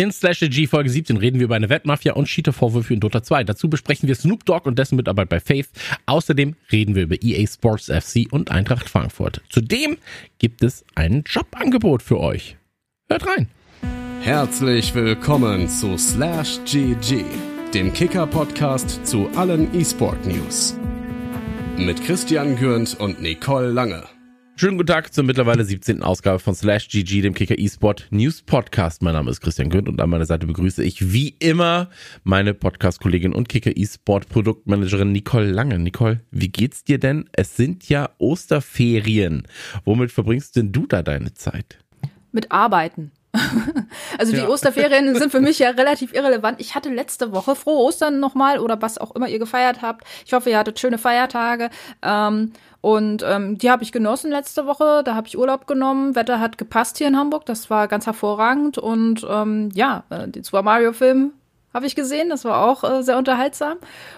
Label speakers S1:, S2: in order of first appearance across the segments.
S1: In Slash G Folge 17 reden wir über eine Wettmafia und Cheater-Vorwürfe in Dota 2. Dazu besprechen wir Snoop Dogg und dessen Mitarbeit bei Faith. Außerdem reden wir über EA Sports FC und Eintracht Frankfurt. Zudem gibt es ein Jobangebot für euch. Hört rein.
S2: Herzlich willkommen zu Slash GG, dem Kicker-Podcast zu allen E-Sport-News. Mit Christian Gürnt und Nicole Lange.
S1: Schönen guten Tag zur mittlerweile 17. Ausgabe von Slash GG, dem Kicker eSport News Podcast. Mein Name ist Christian Günd und an meiner Seite begrüße ich wie immer meine Podcast-Kollegin und Kicker eSport Produktmanagerin Nicole Lange. Nicole, wie geht's dir denn? Es sind ja Osterferien. Womit verbringst denn du da deine Zeit?
S3: Mit Arbeiten. also die ja. Osterferien sind für mich ja relativ irrelevant. Ich hatte letzte Woche frohe Ostern nochmal oder was auch immer ihr gefeiert habt. Ich hoffe, ihr hattet schöne Feiertage. Ähm, und ähm, die habe ich genossen letzte Woche. Da habe ich Urlaub genommen. Wetter hat gepasst hier in Hamburg. Das war ganz hervorragend. Und ähm, ja, äh, den Super Mario Film habe ich gesehen. Das war auch äh, sehr unterhaltsam.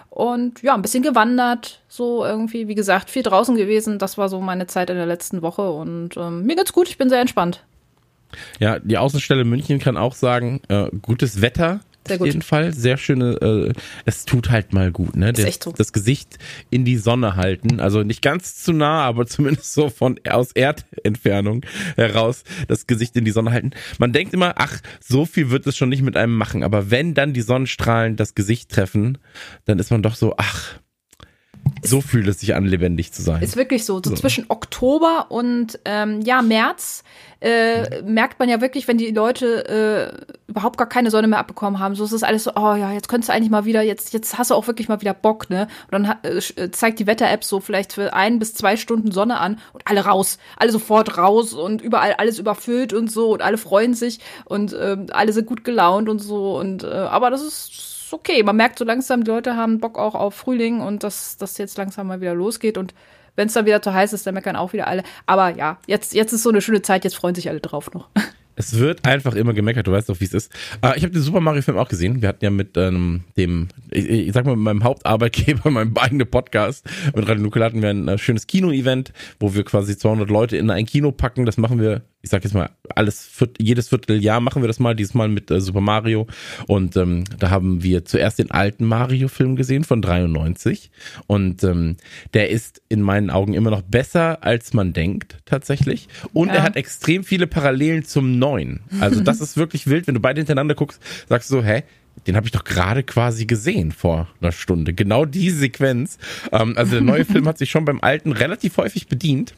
S3: Und ja, ein bisschen gewandert. So irgendwie, wie gesagt, viel draußen gewesen. Das war so meine Zeit in der letzten Woche. Und ähm, mir geht's gut. Ich bin sehr entspannt.
S1: Ja, die Außenstelle München kann auch sagen, äh, gutes Wetter sehr gut. Auf jeden Fall. Sehr schöne, äh, es tut halt mal gut, ne? Das, so. das Gesicht in die Sonne halten. Also nicht ganz zu nah, aber zumindest so von aus Erdentfernung heraus das Gesicht in die Sonne halten. Man denkt immer, ach, so viel wird es schon nicht mit einem machen. Aber wenn dann die Sonnenstrahlen das Gesicht treffen, dann ist man doch so, ach, so fühlt es sich an, lebendig zu sein.
S3: Ist wirklich so. So, so. zwischen Oktober und ähm, ja, März äh, merkt man ja wirklich, wenn die Leute äh, überhaupt gar keine Sonne mehr abbekommen haben. So ist es alles so, oh ja, jetzt könntest du eigentlich mal wieder, jetzt, jetzt hast du auch wirklich mal wieder Bock, ne? Und dann äh, äh, zeigt die Wetter-App so vielleicht für ein bis zwei Stunden Sonne an und alle raus, alle sofort raus und überall alles überfüllt und so und alle freuen sich und äh, alle sind gut gelaunt und so. Und äh, aber das ist okay. Man merkt so langsam, die Leute haben Bock auch auf Frühling und dass das jetzt langsam mal wieder losgeht. Und wenn es dann wieder zu heiß ist, dann meckern auch wieder alle. Aber ja, jetzt, jetzt ist so eine schöne Zeit, jetzt freuen sich alle drauf noch.
S1: Es wird einfach immer gemeckert, du weißt doch, wie es ist. Äh, ich habe den Super Mario-Film auch gesehen. Wir hatten ja mit ähm, dem, ich, ich sag mal, mit meinem Hauptarbeitgeber, meinem eigenen Podcast, mit Radio Nukel hatten wir ein äh, schönes Kino-Event, wo wir quasi 200 Leute in ein Kino packen. Das machen wir, ich sag jetzt mal, alles, jedes Vierteljahr machen wir das mal, dieses Mal mit äh, Super Mario. Und ähm, da haben wir zuerst den alten Mario-Film gesehen von 93. Und ähm, der ist in meinen Augen immer noch besser, als man denkt, tatsächlich. Und ja. er hat extrem viele Parallelen zum neun. Also das ist wirklich wild, wenn du beide hintereinander guckst, sagst du so, hä? Den habe ich doch gerade quasi gesehen vor einer Stunde. Genau die Sequenz. Ähm, also der neue Film hat sich schon beim alten relativ häufig bedient.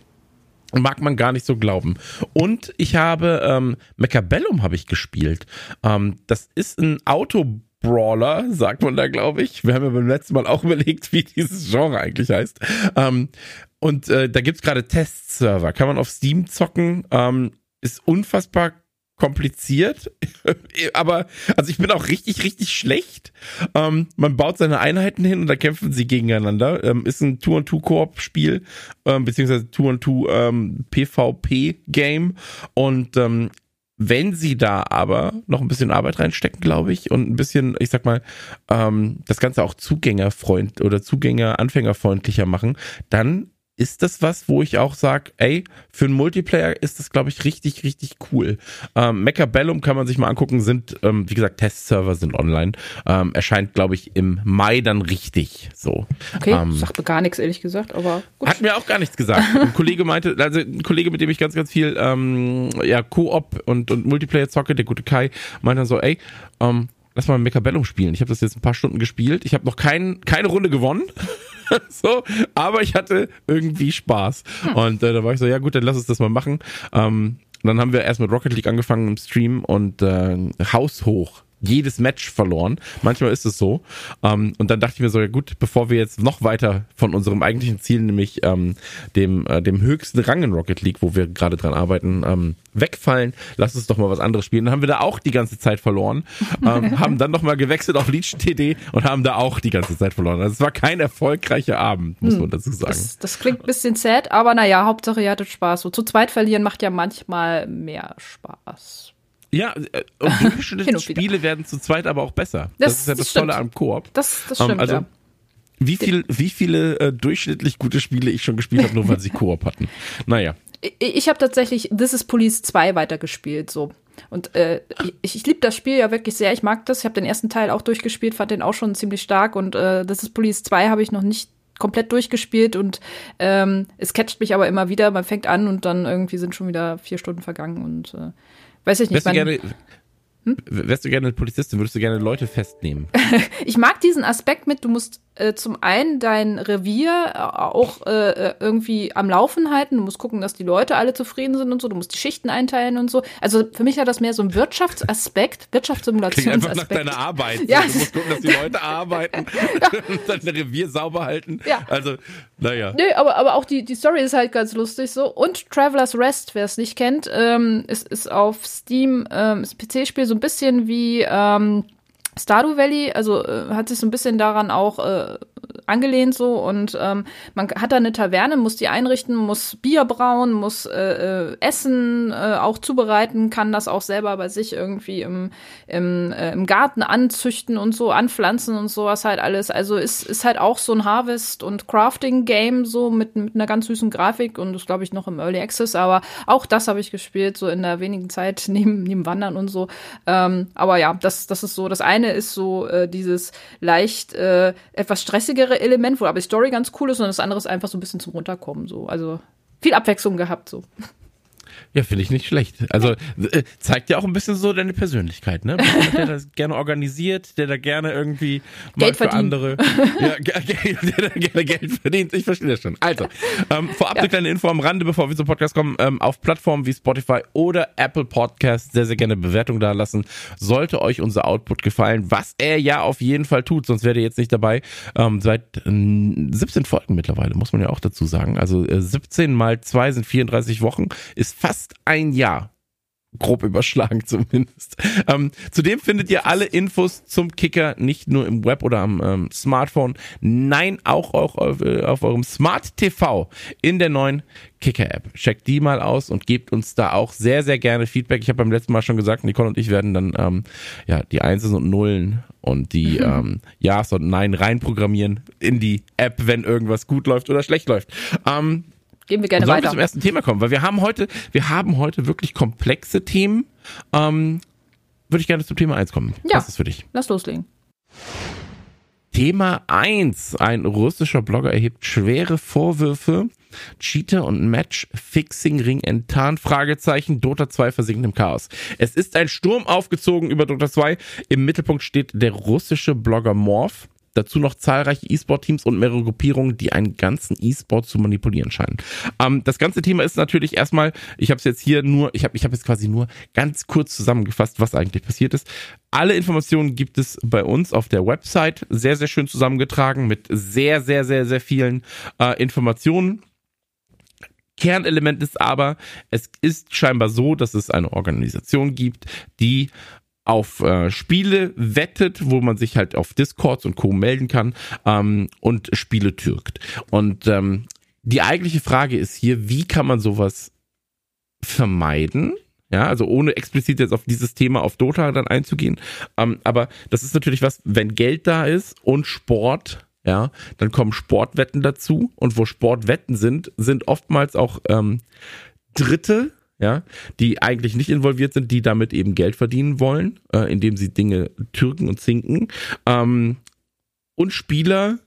S1: Mag man gar nicht so glauben. Und ich habe ähm, Mechabellum habe ich gespielt. Ähm, das ist ein Auto Brawler, sagt man da, glaube ich. Wir haben ja beim letzten Mal auch überlegt, wie dieses Genre eigentlich heißt. Ähm, und äh, da gibt's gerade Testserver. Kann man auf Steam zocken. Ähm, ist unfassbar kompliziert, aber also ich bin auch richtig, richtig schlecht. Ähm, man baut seine Einheiten hin und da kämpfen sie gegeneinander. Ähm, ist ein Two-on-Two-Koop-Spiel, ähm, beziehungsweise Two-on-Two ähm, und ähm, wenn sie da aber noch ein bisschen Arbeit reinstecken, glaube ich, und ein bisschen, ich sag mal, ähm, das Ganze auch Zugängerfreund oder Zugänger anfängerfreundlicher machen, dann ist das was, wo ich auch sage, ey, für einen Multiplayer ist das, glaube ich, richtig, richtig cool. Ähm, Mechabellum kann man sich mal angucken, sind, ähm, wie gesagt, Testserver sind online. Ähm, erscheint, glaube ich, im Mai dann richtig so.
S3: Okay, ähm, sagt mir gar nichts, ehrlich gesagt, aber
S1: gut. Hat mir auch gar nichts gesagt. ein Kollege meinte, also ein Kollege, mit dem ich ganz, ganz viel ähm, ja, Koop und, und Multiplayer zocke, der gute Kai, meinte dann so, ey, ähm, lass mal Mechabellum spielen. Ich habe das jetzt ein paar Stunden gespielt. Ich habe noch kein, keine Runde gewonnen. so, aber ich hatte irgendwie Spaß. Hm. Und äh, da war ich so, ja gut, dann lass uns das mal machen. Ähm, dann haben wir erst mit Rocket League angefangen im Stream und äh, haushoch jedes Match verloren. Manchmal ist es so. Ähm, und dann dachte ich mir so, ja gut, bevor wir jetzt noch weiter von unserem eigentlichen Ziel, nämlich ähm, dem, äh, dem höchsten Rang in Rocket League, wo wir gerade dran arbeiten, ähm, wegfallen, lass uns doch mal was anderes spielen. Dann haben wir da auch die ganze Zeit verloren, ähm, haben dann nochmal gewechselt auf Leech TD und haben da auch die ganze Zeit verloren. Also es war kein erfolgreicher Abend, muss hm. man dazu sagen.
S3: Das, das klingt ein bisschen sad, aber naja, Hauptsache ihr hattet Spaß. So zu zweit verlieren macht ja manchmal mehr Spaß.
S1: Ja, äh, und durchschnittliche Spiele werden zu zweit aber auch besser. Das, das ist ja das, das Tolle am Koop.
S3: Das, das stimmt, um, also, ja.
S1: Wie, viel, wie viele äh, durchschnittlich gute Spiele ich schon gespielt habe, nur weil sie Koop hatten. Naja.
S3: Ich, ich habe tatsächlich This is Police 2 weitergespielt, so. und äh, ich, ich liebe das Spiel ja wirklich sehr. Ich mag das. Ich habe den ersten Teil auch durchgespielt, fand den auch schon ziemlich stark. Und äh, das ist Police 2 habe ich noch nicht komplett durchgespielt und ähm, es catcht mich aber immer wieder. Man fängt an und dann irgendwie sind schon wieder vier Stunden vergangen und äh, weiß ich nicht.
S1: Wärst du, gerne, hm? wärst du gerne Polizistin? Würdest du gerne Leute festnehmen?
S3: ich mag diesen Aspekt mit, du musst zum einen dein Revier äh, auch äh, irgendwie am Laufen halten. Du musst gucken, dass die Leute alle zufrieden sind und so. Du musst die Schichten einteilen und so. Also für mich hat das mehr so ein Wirtschaftsaspekt, Wirtschaftssimulationsaspekt.
S1: Einfach nach deiner Arbeit. Ja. Du musst gucken, dass die Leute arbeiten ja. und dein Revier sauber halten. Ja. Also, naja.
S3: Nö, aber, aber auch die, die Story ist halt ganz lustig so. Und Traveler's Rest, wer es nicht kennt, ähm, ist, ist auf Steam, ähm, ist ein PC-Spiel so ein bisschen wie ähm, Stardew Valley, also äh, hat sich so ein bisschen daran auch äh, angelehnt so und ähm, man hat da eine Taverne, muss die einrichten, muss Bier brauen, muss äh, äh, Essen äh, auch zubereiten, kann das auch selber bei sich irgendwie im, im, äh, im Garten anzüchten und so, anpflanzen und sowas halt alles. Also ist, ist halt auch so ein Harvest- und Crafting-Game so mit, mit einer ganz süßen Grafik und das glaube ich noch im Early Access, aber auch das habe ich gespielt, so in der wenigen Zeit neben, neben Wandern und so. Ähm, aber ja, das, das ist so, das eine ist so äh, dieses leicht äh, etwas stressigere Element, wo aber die Story ganz cool ist und das andere ist einfach so ein bisschen zum Runterkommen. So. Also viel Abwechslung gehabt. So.
S1: Ja, finde ich nicht schlecht. Also äh, zeigt ja auch ein bisschen so deine Persönlichkeit, ne? Der das gerne organisiert, der da gerne irgendwie
S3: Geld für andere.
S1: Ja, der da gerne Geld verdient. Ich verstehe das schon. Also, ähm, vorab ja. eine kleine Info am Rande, bevor wir zum Podcast kommen. Ähm, auf Plattformen wie Spotify oder Apple Podcast sehr, sehr gerne Bewertung da lassen. Sollte euch unser Output gefallen, was er ja auf jeden Fall tut, sonst wäre ihr jetzt nicht dabei. Ähm, seit äh, 17 Folgen mittlerweile, muss man ja auch dazu sagen. Also äh, 17 mal 2 sind 34 Wochen, ist fast ein Jahr. Grob überschlagen zumindest. Ähm, zudem findet ihr alle Infos zum Kicker nicht nur im Web oder am ähm, Smartphone, nein, auch, auch auf, äh, auf eurem Smart TV in der neuen Kicker-App. Checkt die mal aus und gebt uns da auch sehr, sehr gerne Feedback. Ich habe beim letzten Mal schon gesagt, Nicole und ich werden dann ähm, ja die Einsen und Nullen und die mhm. ähm, Ja's und Nein reinprogrammieren in die App, wenn irgendwas gut läuft oder schlecht läuft. Ähm,
S3: Gehen wir gerne weiter.
S1: Wir zum ersten Thema kommen, weil wir haben heute, wir haben heute wirklich komplexe Themen. Ähm, würde ich gerne zum Thema 1 kommen.
S3: Ja.
S1: Was ist für dich?
S3: Lass loslegen.
S1: Thema 1. Ein russischer Blogger erhebt schwere Vorwürfe. Cheater und Match-Fixing-Ring enttarnt? Fragezeichen. Dota 2 versinkt im Chaos. Es ist ein Sturm aufgezogen über Dota 2. Im Mittelpunkt steht der russische Blogger Morph. Dazu noch zahlreiche E-Sport-Teams und mehrere Gruppierungen, die einen ganzen E-Sport zu manipulieren scheinen. Ähm, das ganze Thema ist natürlich erstmal, ich habe es jetzt hier nur, ich habe ich hab jetzt quasi nur ganz kurz zusammengefasst, was eigentlich passiert ist. Alle Informationen gibt es bei uns auf der Website, sehr, sehr schön zusammengetragen mit sehr, sehr, sehr, sehr vielen äh, Informationen. Kernelement ist aber, es ist scheinbar so, dass es eine Organisation gibt, die auf äh, Spiele wettet, wo man sich halt auf Discords und Co. melden kann ähm, und Spiele türkt. Und ähm, die eigentliche Frage ist hier, wie kann man sowas vermeiden? Ja, also ohne explizit jetzt auf dieses Thema auf Dota dann einzugehen. Ähm, aber das ist natürlich was, wenn Geld da ist und Sport, ja, dann kommen Sportwetten dazu. Und wo Sportwetten sind, sind oftmals auch ähm, Dritte, ja, die eigentlich nicht involviert sind, die damit eben Geld verdienen wollen, äh, indem sie Dinge türken und zinken. Ähm, und Spieler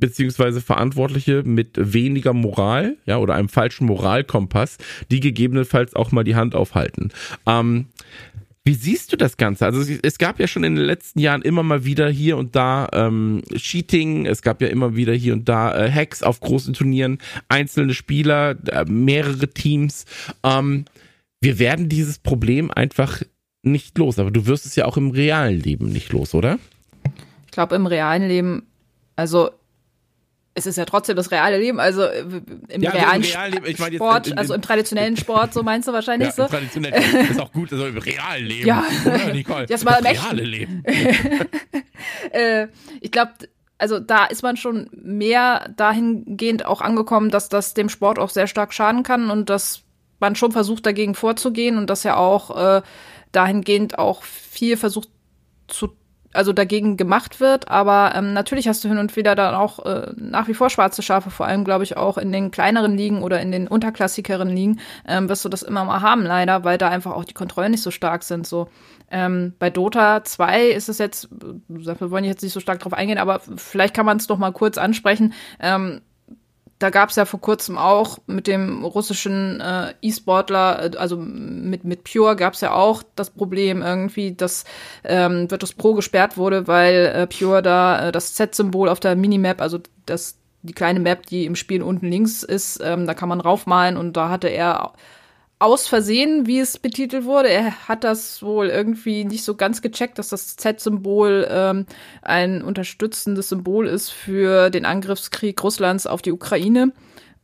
S1: beziehungsweise Verantwortliche mit weniger Moral, ja, oder einem falschen Moralkompass, die gegebenenfalls auch mal die Hand aufhalten. Ähm, wie siehst du das Ganze? Also es gab ja schon in den letzten Jahren immer mal wieder hier und da ähm, Cheating, es gab ja immer wieder hier und da äh, Hacks auf großen Turnieren, einzelne Spieler, äh, mehrere Teams. Ähm, wir werden dieses Problem einfach nicht los, aber du wirst es ja auch im realen Leben nicht los, oder?
S3: Ich glaube, im realen Leben, also es ist ja trotzdem das reale Leben, also äh, im ja, realen im realen Leben, ich mein Sport, in, in, also im traditionellen Sport, so meinst du wahrscheinlich ja, so. Im traditionellen
S1: ist auch gut, also im realen Leben.
S3: Ja, oder, Nicole? Das war das reale Leben. äh, ich glaube, also da ist man schon mehr dahingehend auch angekommen, dass das dem Sport auch sehr stark schaden kann und dass man schon versucht, dagegen vorzugehen und dass ja auch äh, dahingehend auch viel versucht zu also dagegen gemacht wird. Aber ähm, natürlich hast du hin und wieder dann auch äh, nach wie vor schwarze Schafe, vor allem, glaube ich, auch in den kleineren Ligen oder in den unterklassigeren Ligen, ähm, wirst du das immer mal haben, leider, weil da einfach auch die Kontrollen nicht so stark sind. So. Ähm, bei Dota 2 ist es jetzt, wir wollen jetzt nicht so stark drauf eingehen, aber vielleicht kann man es doch mal kurz ansprechen. Ähm, da gab es ja vor kurzem auch mit dem russischen äh, E-Sportler, äh, also mit, mit Pure gab es ja auch das Problem irgendwie, dass ähm, Virtus Pro gesperrt wurde, weil äh, Pure da äh, das Z-Symbol auf der Minimap, also das die kleine Map, die im Spiel unten links ist, ähm, da kann man raufmalen und da hatte er aus Versehen, wie es betitelt wurde. Er hat das wohl irgendwie nicht so ganz gecheckt, dass das Z-Symbol ähm, ein unterstützendes Symbol ist für den Angriffskrieg Russlands auf die Ukraine.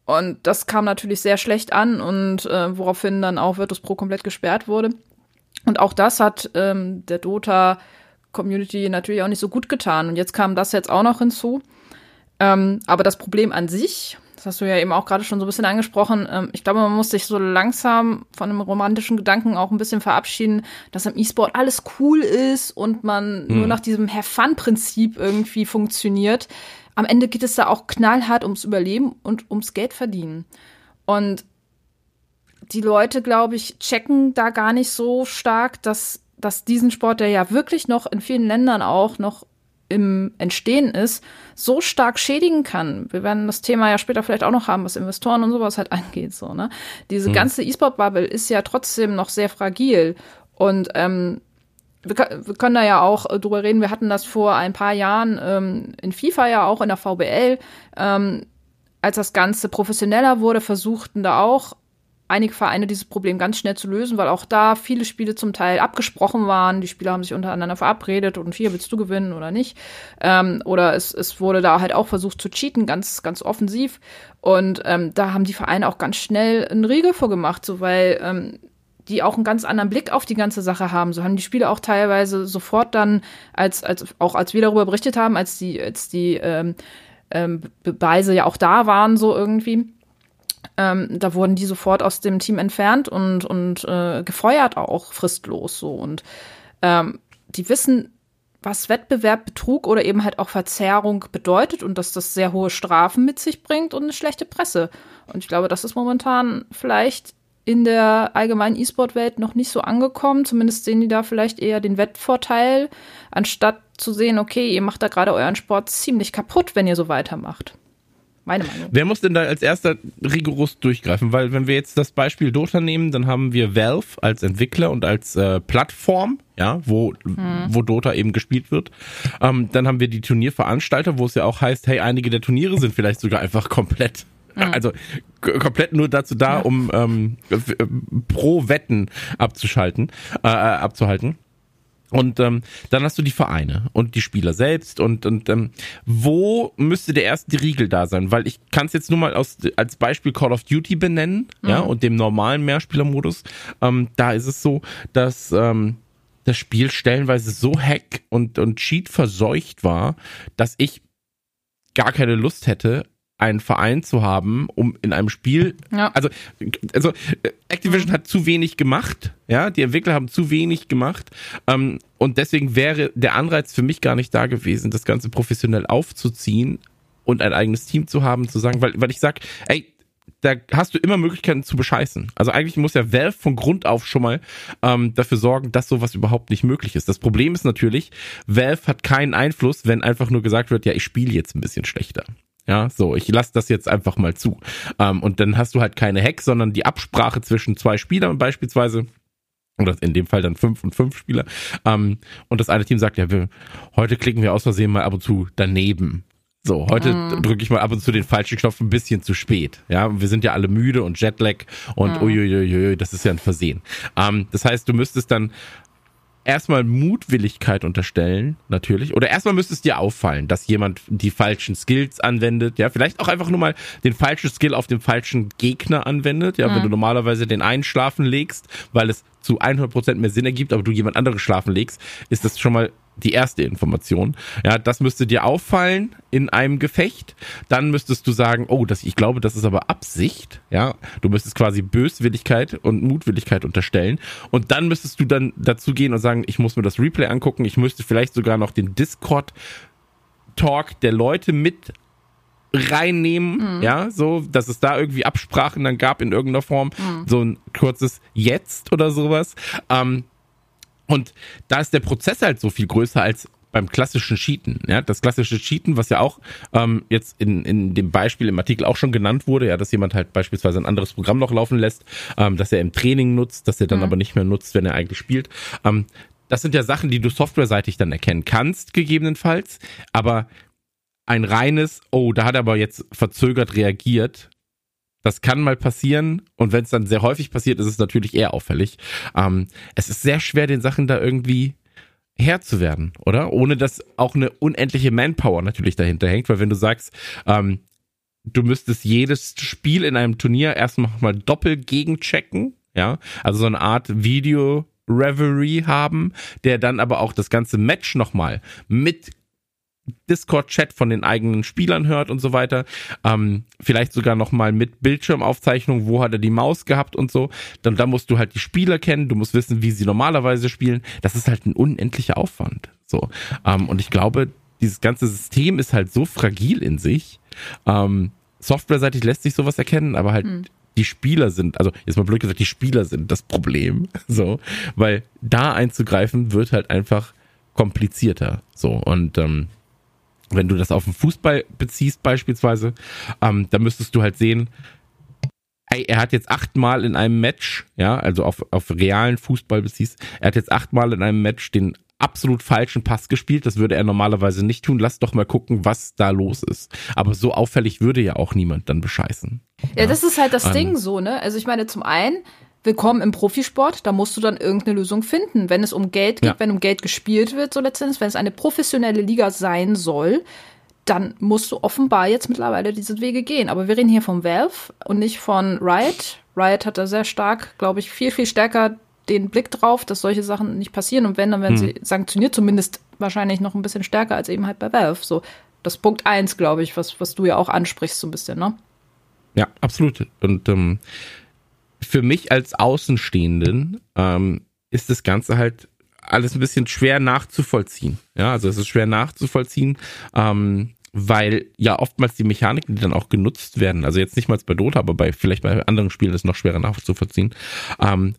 S3: Und das kam natürlich sehr schlecht an und äh, woraufhin dann auch Virtus Pro komplett gesperrt wurde. Und auch das hat ähm, der Dota Community natürlich auch nicht so gut getan. Und jetzt kam das jetzt auch noch hinzu. Ähm, aber das Problem an sich, das hast du ja eben auch gerade schon so ein bisschen angesprochen. Ähm, ich glaube, man muss sich so langsam von einem romantischen Gedanken auch ein bisschen verabschieden, dass im E-Sport alles cool ist und man hm. nur nach diesem Have-Fun-Prinzip irgendwie funktioniert. Am Ende geht es da auch knallhart ums Überleben und ums Geld verdienen. Und die Leute, glaube ich, checken da gar nicht so stark, dass, dass diesen Sport, der ja wirklich noch in vielen Ländern auch noch im Entstehen ist, so stark schädigen kann. Wir werden das Thema ja später vielleicht auch noch haben, was Investoren und sowas halt angeht. So, ne? Diese hm. ganze E-Sport-Bubble ist ja trotzdem noch sehr fragil. Und ähm, wir, wir, können da ja auch äh, drüber reden. Wir hatten das vor ein paar Jahren ähm, in FIFA ja auch in der VBL. Ähm, als das Ganze professioneller wurde, versuchten da auch einige Vereine dieses Problem ganz schnell zu lösen, weil auch da viele Spiele zum Teil abgesprochen waren. Die Spieler haben sich untereinander verabredet und hier willst du gewinnen oder nicht. Ähm, oder es, es wurde da halt auch versucht zu cheaten, ganz, ganz offensiv. Und ähm, da haben die Vereine auch ganz schnell einen Riegel vorgemacht, so weil ähm, die auch einen ganz anderen Blick auf die ganze Sache haben. So haben die Spieler auch teilweise sofort dann, als, als auch als wir darüber berichtet haben, als die, als die ähm, ähm, Beweise ja auch da waren, so irgendwie ähm, da wurden die sofort aus dem Team entfernt und, und äh, gefeuert auch fristlos so. Und ähm, die wissen, was Wettbewerb, Betrug oder eben halt auch Verzerrung bedeutet und dass das sehr hohe Strafen mit sich bringt und eine schlechte Presse. Und ich glaube, das ist momentan vielleicht in der allgemeinen E-Sport-Welt noch nicht so angekommen. Zumindest sehen die da vielleicht eher den Wettvorteil, anstatt zu sehen, okay, ihr macht da gerade euren Sport ziemlich kaputt, wenn ihr so weitermacht. Meine Meinung.
S1: Wer muss denn da als erster rigoros durchgreifen? Weil wenn wir jetzt das Beispiel Dota nehmen, dann haben wir Valve als Entwickler und als äh, Plattform, ja, wo, hm. wo Dota eben gespielt wird. Ähm, dann haben wir die Turnierveranstalter, wo es ja auch heißt, hey, einige der Turniere sind vielleicht sogar einfach komplett hm. also komplett nur dazu da, um ähm, pro Wetten abzuschalten, äh, äh abzuhalten. Und ähm, dann hast du die Vereine und die Spieler selbst und, und ähm, wo müsste der erste Riegel da sein? Weil ich kann es jetzt nur mal aus, als Beispiel Call of Duty benennen, mhm. ja, und dem normalen Mehrspielermodus. Ähm, da ist es so, dass ähm, das Spiel stellenweise so hack und, und cheat verseucht war, dass ich gar keine Lust hätte, einen Verein zu haben, um in einem Spiel, ja. also, also Activision mhm. hat zu wenig gemacht, ja, die Entwickler haben zu wenig gemacht ähm, und deswegen wäre der Anreiz für mich gar nicht da gewesen, das Ganze professionell aufzuziehen und ein eigenes Team zu haben, zu sagen, weil, weil ich sag, ey, da hast du immer Möglichkeiten zu bescheißen. Also eigentlich muss ja Valve von Grund auf schon mal ähm, dafür sorgen, dass sowas überhaupt nicht möglich ist. Das Problem ist natürlich, Valve hat keinen Einfluss, wenn einfach nur gesagt wird, ja, ich spiele jetzt ein bisschen schlechter. Ja, so, ich lasse das jetzt einfach mal zu. Ähm, und dann hast du halt keine Hack, sondern die Absprache zwischen zwei Spielern beispielsweise oder in dem Fall dann fünf und fünf Spieler. Ähm, und das eine Team sagt, ja, wir, heute klicken wir aus Versehen mal ab und zu daneben. So, heute mm. drücke ich mal ab und zu den falschen Knopf ein bisschen zu spät. Ja, wir sind ja alle müde und Jetlag und mm. uiuiui, das ist ja ein Versehen. Ähm, das heißt, du müsstest dann erstmal Mutwilligkeit unterstellen, natürlich. Oder erstmal müsste es dir auffallen, dass jemand die falschen Skills anwendet. Ja, vielleicht auch einfach nur mal den falschen Skill auf den falschen Gegner anwendet. Ja, mhm. wenn du normalerweise den einen schlafen legst, weil es zu 100% mehr Sinn ergibt, aber du jemand anderes schlafen legst, ist das schon mal die erste Information. Ja, das müsste dir auffallen in einem Gefecht. Dann müsstest du sagen, oh, das, ich glaube, das ist aber Absicht. Ja, du müsstest quasi Böswilligkeit und Mutwilligkeit unterstellen. Und dann müsstest du dann dazu gehen und sagen, ich muss mir das Replay angucken. Ich müsste vielleicht sogar noch den Discord Talk der Leute mit reinnehmen, mhm. ja, so, dass es da irgendwie Absprachen dann gab in irgendeiner Form, mhm. so ein kurzes Jetzt oder sowas. Ähm, und da ist der Prozess halt so viel größer als beim klassischen Cheaten. Ja, das klassische Cheaten, was ja auch ähm, jetzt in, in dem Beispiel im Artikel auch schon genannt wurde, ja, dass jemand halt beispielsweise ein anderes Programm noch laufen lässt, ähm, dass er im Training nutzt, dass er dann mhm. aber nicht mehr nutzt, wenn er eigentlich spielt. Ähm, das sind ja Sachen, die du softwareseitig dann erkennen kannst, gegebenenfalls. Aber ein reines, oh, da hat er aber jetzt verzögert reagiert, das kann mal passieren und wenn es dann sehr häufig passiert, ist es natürlich eher auffällig. Ähm, es ist sehr schwer, den Sachen da irgendwie Herr zu werden, oder? Ohne dass auch eine unendliche Manpower natürlich dahinter hängt, weil wenn du sagst, ähm, du müsstest jedes Spiel in einem Turnier erstmal mal doppelt gegenchecken, ja, also so eine Art Video Reverie haben, der dann aber auch das ganze Match nochmal mit Discord-Chat von den eigenen Spielern hört und so weiter. Ähm, vielleicht sogar nochmal mit Bildschirmaufzeichnung, wo hat er die Maus gehabt und so. Dann, dann musst du halt die Spieler kennen, du musst wissen, wie sie normalerweise spielen. Das ist halt ein unendlicher Aufwand. So. Ähm, und ich glaube, dieses ganze System ist halt so fragil in sich. Ähm, Softwareseitig lässt sich sowas erkennen, aber halt hm. die Spieler sind, also jetzt mal blöd gesagt, die Spieler sind das Problem. So, weil da einzugreifen wird halt einfach komplizierter. So und ähm, wenn du das auf den Fußball beziehst beispielsweise, ähm, da müsstest du halt sehen, ey, er hat jetzt achtmal in einem Match, ja, also auf, auf realen Fußball beziehst, er hat jetzt achtmal in einem Match den absolut falschen Pass gespielt. Das würde er normalerweise nicht tun. Lass doch mal gucken, was da los ist. Aber so auffällig würde ja auch niemand dann bescheißen.
S3: Ja, ja. das ist halt das ähm, Ding so, ne? Also ich meine, zum einen, willkommen im Profisport, da musst du dann irgendeine Lösung finden. Wenn es um Geld geht, ja. wenn um Geld gespielt wird, so letztendlich, wenn es eine professionelle Liga sein soll, dann musst du offenbar jetzt mittlerweile diese Wege gehen. Aber wir reden hier von Valve und nicht von Riot. Riot hat da sehr stark, glaube ich, viel, viel stärker den Blick drauf, dass solche Sachen nicht passieren. Und wenn, dann werden hm. sie sanktioniert, zumindest wahrscheinlich noch ein bisschen stärker als eben halt bei Valve. So, das Punkt eins, glaube ich, was, was du ja auch ansprichst, so ein bisschen, ne?
S1: Ja, absolut. Und ähm, für mich als Außenstehenden ähm, ist das Ganze halt alles ein bisschen schwer nachzuvollziehen. Ja, also es ist schwer nachzuvollziehen, ähm, weil ja oftmals die Mechaniken, die dann auch genutzt werden, also jetzt nicht mal bei Dota, aber bei vielleicht bei anderen Spielen ist es noch schwerer nachzuvollziehen. Ähm,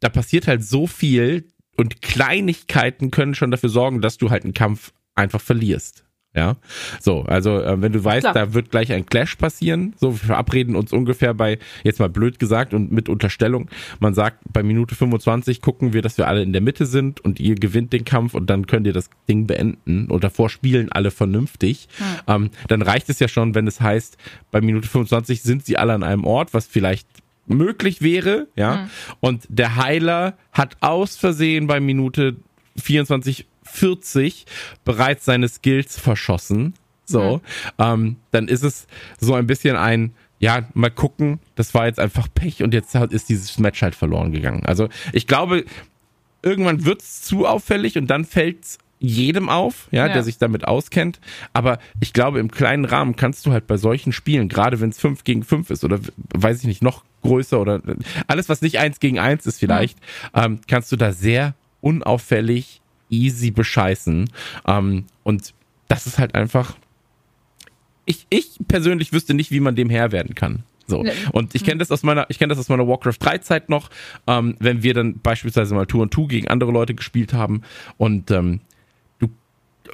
S1: da passiert halt so viel und Kleinigkeiten können schon dafür sorgen, dass du halt einen Kampf einfach verlierst. Ja, so, also äh, wenn du weißt, Klar. da wird gleich ein Clash passieren, so wir verabreden uns ungefähr bei, jetzt mal blöd gesagt und mit Unterstellung, man sagt, bei Minute 25 gucken wir, dass wir alle in der Mitte sind und ihr gewinnt den Kampf und dann könnt ihr das Ding beenden und davor spielen alle vernünftig. Ja. Ähm, dann reicht es ja schon, wenn es heißt, bei Minute 25 sind sie alle an einem Ort, was vielleicht möglich wäre, ja, mhm. und der Heiler hat aus Versehen bei Minute 24 40 bereits seine Skills verschossen. So, mhm. ähm, dann ist es so ein bisschen ein, ja, mal gucken, das war jetzt einfach Pech und jetzt ist dieses Match halt verloren gegangen. Also ich glaube, irgendwann wird's zu auffällig und dann fällt's jedem auf, ja, ja, der sich damit auskennt. Aber ich glaube, im kleinen Rahmen kannst du halt bei solchen Spielen, gerade wenn es 5 gegen 5 ist oder weiß ich nicht, noch größer oder alles, was nicht 1 gegen 1 ist vielleicht, mhm. ähm, kannst du da sehr unauffällig easy bescheißen. Ähm, und das ist halt einfach. Ich, ich persönlich wüsste nicht, wie man dem Herr werden kann. So. Und ich kenne das aus meiner, ich kenne das aus meiner Warcraft 3 Zeit noch, ähm, wenn wir dann beispielsweise mal Tour und Tour gegen andere Leute gespielt haben und ähm,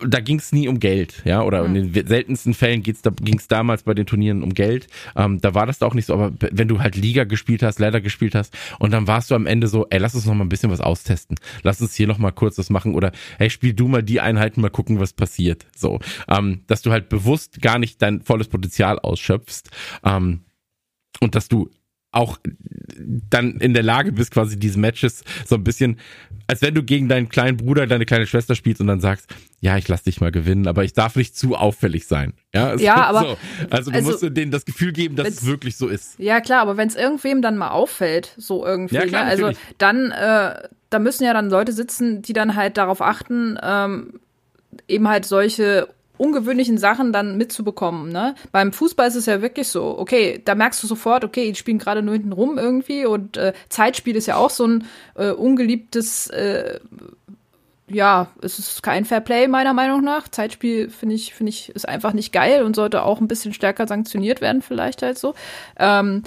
S1: da ging es nie um Geld, ja, oder mhm. in den seltensten Fällen geht's da, ging es damals bei den Turnieren um Geld. Ähm, da war das da auch nicht so, aber wenn du halt Liga gespielt hast, Ladder gespielt hast und dann warst du am Ende so, ey, lass uns noch mal ein bisschen was austesten. Lass uns hier noch mal kurz was machen oder hey, spiel du mal die Einheiten, mal gucken, was passiert. So, ähm, dass du halt bewusst gar nicht dein volles Potenzial ausschöpfst ähm, und dass du auch dann in der Lage bist, quasi diese Matches so ein bisschen, als wenn du gegen deinen kleinen Bruder, deine kleine Schwester spielst und dann sagst, ja, ich lass dich mal gewinnen, aber ich darf nicht zu auffällig sein. Ja,
S3: ja aber
S1: so. also du also, musst denen das Gefühl geben, dass es wirklich so ist.
S3: Ja, klar, aber wenn es irgendwem dann mal auffällt, so irgendwie, ja, klar, ne? also dann, äh, da müssen ja dann Leute sitzen, die dann halt darauf achten, ähm, eben halt solche ungewöhnlichen Sachen dann mitzubekommen. Ne? Beim Fußball ist es ja wirklich so, okay, da merkst du sofort, okay, die spielen gerade nur hinten rum irgendwie und äh, Zeitspiel ist ja auch so ein äh, ungeliebtes, äh, ja, es ist kein Fairplay meiner Meinung nach. Zeitspiel finde ich, finde ich, ist einfach nicht geil und sollte auch ein bisschen stärker sanktioniert werden, vielleicht halt so. Ähm,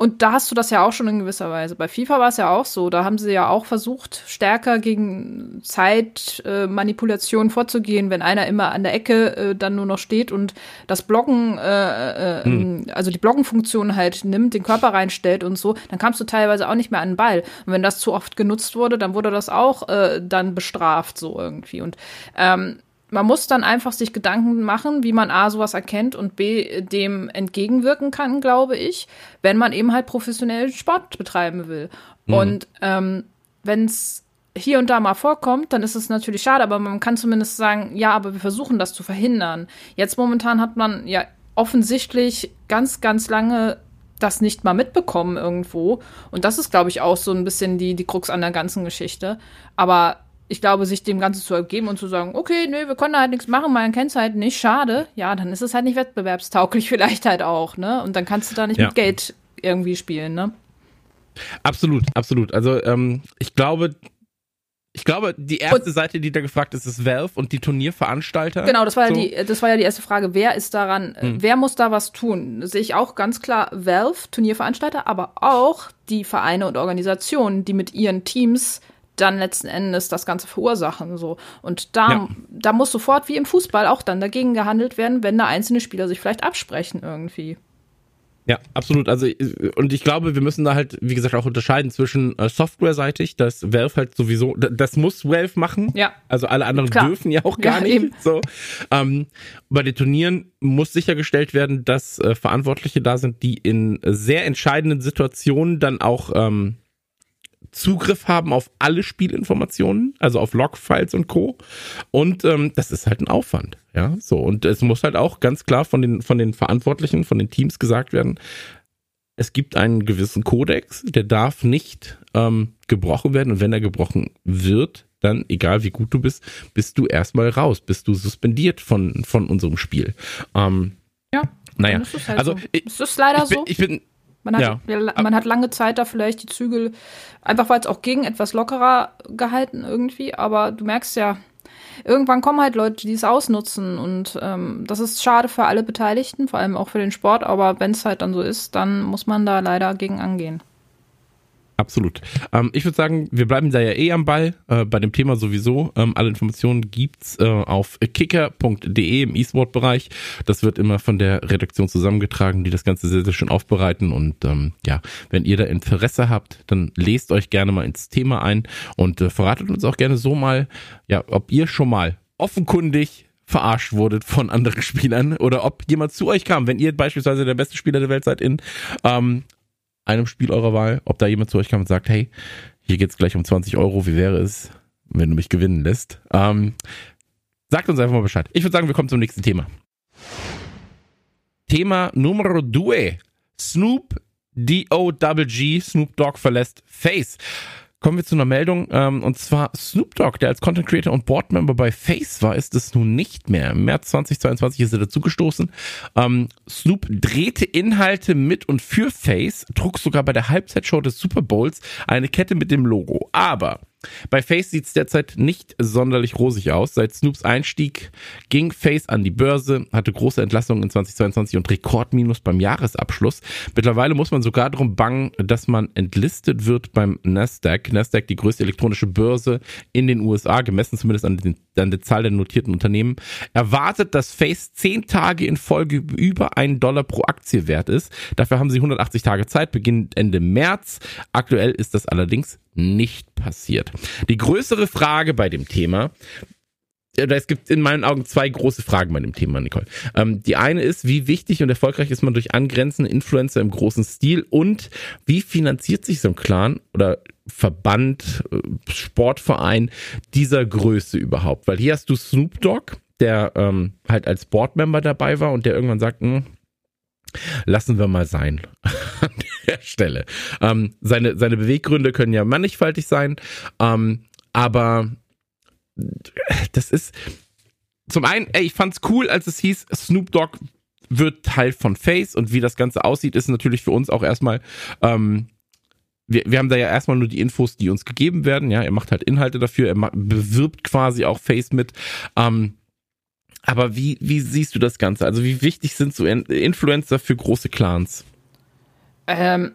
S3: und da hast du das ja auch schon in gewisser Weise. Bei FIFA war es ja auch so. Da haben sie ja auch versucht, stärker gegen Zeitmanipulation äh, vorzugehen, wenn einer immer an der Ecke äh, dann nur noch steht und das Blocken, äh, äh, hm. also die Blockenfunktion halt nimmt, den Körper reinstellt und so, dann kamst du teilweise auch nicht mehr an den Ball. Und wenn das zu oft genutzt wurde, dann wurde das auch äh, dann bestraft so irgendwie. Und ähm, man muss dann einfach sich Gedanken machen, wie man A, sowas erkennt und B, dem entgegenwirken kann, glaube ich, wenn man eben halt professionell Sport betreiben will. Mhm. Und ähm, wenn es hier und da mal vorkommt, dann ist es natürlich schade, aber man kann zumindest sagen, ja, aber wir versuchen das zu verhindern. Jetzt momentan hat man ja offensichtlich ganz, ganz lange das nicht mal mitbekommen irgendwo. Und das ist, glaube ich, auch so ein bisschen die, die Krux an der ganzen Geschichte. Aber ich glaube, sich dem Ganzen zu ergeben und zu sagen, okay, nee, wir können da halt nichts machen, man kennt es halt nicht, schade, ja, dann ist es halt nicht wettbewerbstauglich vielleicht halt auch, ne? Und dann kannst du da nicht ja. mit Geld irgendwie spielen, ne?
S1: Absolut, absolut. Also ähm, ich glaube, ich glaube, die erste und, Seite, die da gefragt ist, ist Valve und die Turnierveranstalter.
S3: Genau, das war so. ja die, das war ja die erste Frage. Wer ist daran, hm. wer muss da was tun? Sehe ich auch ganz klar Valve, Turnierveranstalter, aber auch die Vereine und Organisationen, die mit ihren Teams dann letzten Endes das Ganze verursachen. So. Und da, ja. da muss sofort wie im Fußball auch dann dagegen gehandelt werden, wenn da einzelne Spieler sich vielleicht absprechen irgendwie.
S1: Ja, absolut. Also, und ich glaube, wir müssen da halt, wie gesagt, auch unterscheiden zwischen äh, Software-seitig, dass Valve halt sowieso, das muss Valve machen.
S3: Ja.
S1: Also alle anderen Klar. dürfen ja auch gar ja, nicht. Eben. So. Ähm, bei den Turnieren muss sichergestellt werden, dass äh, Verantwortliche da sind, die in sehr entscheidenden Situationen dann auch ähm, Zugriff haben auf alle Spielinformationen, also auf Logfiles und Co. Und ähm, das ist halt ein Aufwand, ja. So und es muss halt auch ganz klar von den von den Verantwortlichen, von den Teams gesagt werden. Es gibt einen gewissen Kodex, der darf nicht ähm, gebrochen werden und wenn er gebrochen wird, dann egal wie gut du bist, bist du erstmal raus, bist du suspendiert von von unserem Spiel. Ähm,
S3: ja.
S1: Naja,
S3: halt
S1: also
S3: so. ich, es ist leider
S1: ich bin,
S3: so.
S1: Ich bin
S3: man hat, ja. man hat lange Zeit da vielleicht die Zügel, einfach weil es auch ging, etwas lockerer gehalten irgendwie, aber du merkst ja, irgendwann kommen halt Leute, die es ausnutzen und ähm, das ist schade für alle Beteiligten, vor allem auch für den Sport, aber wenn es halt dann so ist, dann muss man da leider gegen angehen.
S1: Absolut. Ähm, ich würde sagen, wir bleiben da ja eh am Ball, äh, bei dem Thema sowieso. Ähm, alle Informationen gibt's äh, auf kicker.de im E-Sport-Bereich. Das wird immer von der Redaktion zusammengetragen, die das Ganze sehr, sehr schön aufbereiten. Und ähm, ja, wenn ihr da Interesse habt, dann lest euch gerne mal ins Thema ein und äh, verratet uns auch gerne so mal, ja, ob ihr schon mal offenkundig verarscht wurdet von anderen Spielern oder ob jemand zu euch kam, wenn ihr beispielsweise der beste Spieler der Welt seid in ähm, einem Spiel eurer Wahl, ob da jemand zu euch kam und sagt, hey, hier geht's gleich um 20 Euro, wie wäre es, wenn du mich gewinnen lässt? Ähm, sagt uns einfach mal Bescheid. Ich würde sagen, wir kommen zum nächsten Thema. Thema Numero due. Snoop D-O-G-G, Snoop Dogg verlässt Face. Kommen wir zu einer Meldung, ähm, und zwar Snoop Dogg, der als Content Creator und Board Member bei Face war, ist es nun nicht mehr. Im März 2022 ist er dazugestoßen. Ähm, Snoop drehte Inhalte mit und für Face, trug sogar bei der Halbzeitshow des Super Bowls eine Kette mit dem Logo. Aber bei Face sieht es derzeit nicht sonderlich rosig aus. Seit Snoops Einstieg ging Face an die Börse, hatte große Entlassungen in 2022 und Rekordminus beim Jahresabschluss. Mittlerweile muss man sogar darum bangen, dass man entlistet wird beim Nasdaq. Nasdaq, die größte elektronische Börse in den USA, gemessen zumindest an, den, an der Zahl der notierten Unternehmen, erwartet, dass Face zehn Tage in Folge über einen Dollar pro Aktie wert ist. Dafür haben sie 180 Tage Zeit, beginnt Ende März. Aktuell ist das allerdings nicht passiert. Die größere Frage bei dem Thema oder es gibt in meinen Augen zwei große Fragen bei dem Thema, Nicole. Ähm, die eine ist, wie wichtig und erfolgreich ist man durch angrenzende Influencer im großen Stil und wie finanziert sich so ein Clan oder Verband, äh, Sportverein dieser Größe überhaupt? Weil hier hast du Snoop Dogg, der ähm, halt als Boardmember dabei war und der irgendwann sagt, hm, lassen wir mal sein. An der Stelle. Ähm, seine, seine Beweggründe können ja mannigfaltig sein, ähm, aber das ist zum einen, ey, ich fand's cool, als es hieß, Snoop Dogg wird Teil von Face und wie das Ganze aussieht, ist natürlich für uns auch erstmal, ähm, wir, wir haben da ja erstmal nur die Infos, die uns gegeben werden, ja, er macht halt Inhalte dafür, er bewirbt quasi auch Face mit, ähm, aber wie, wie siehst du das Ganze? Also wie wichtig sind so Influencer für große Clans?
S3: Ähm,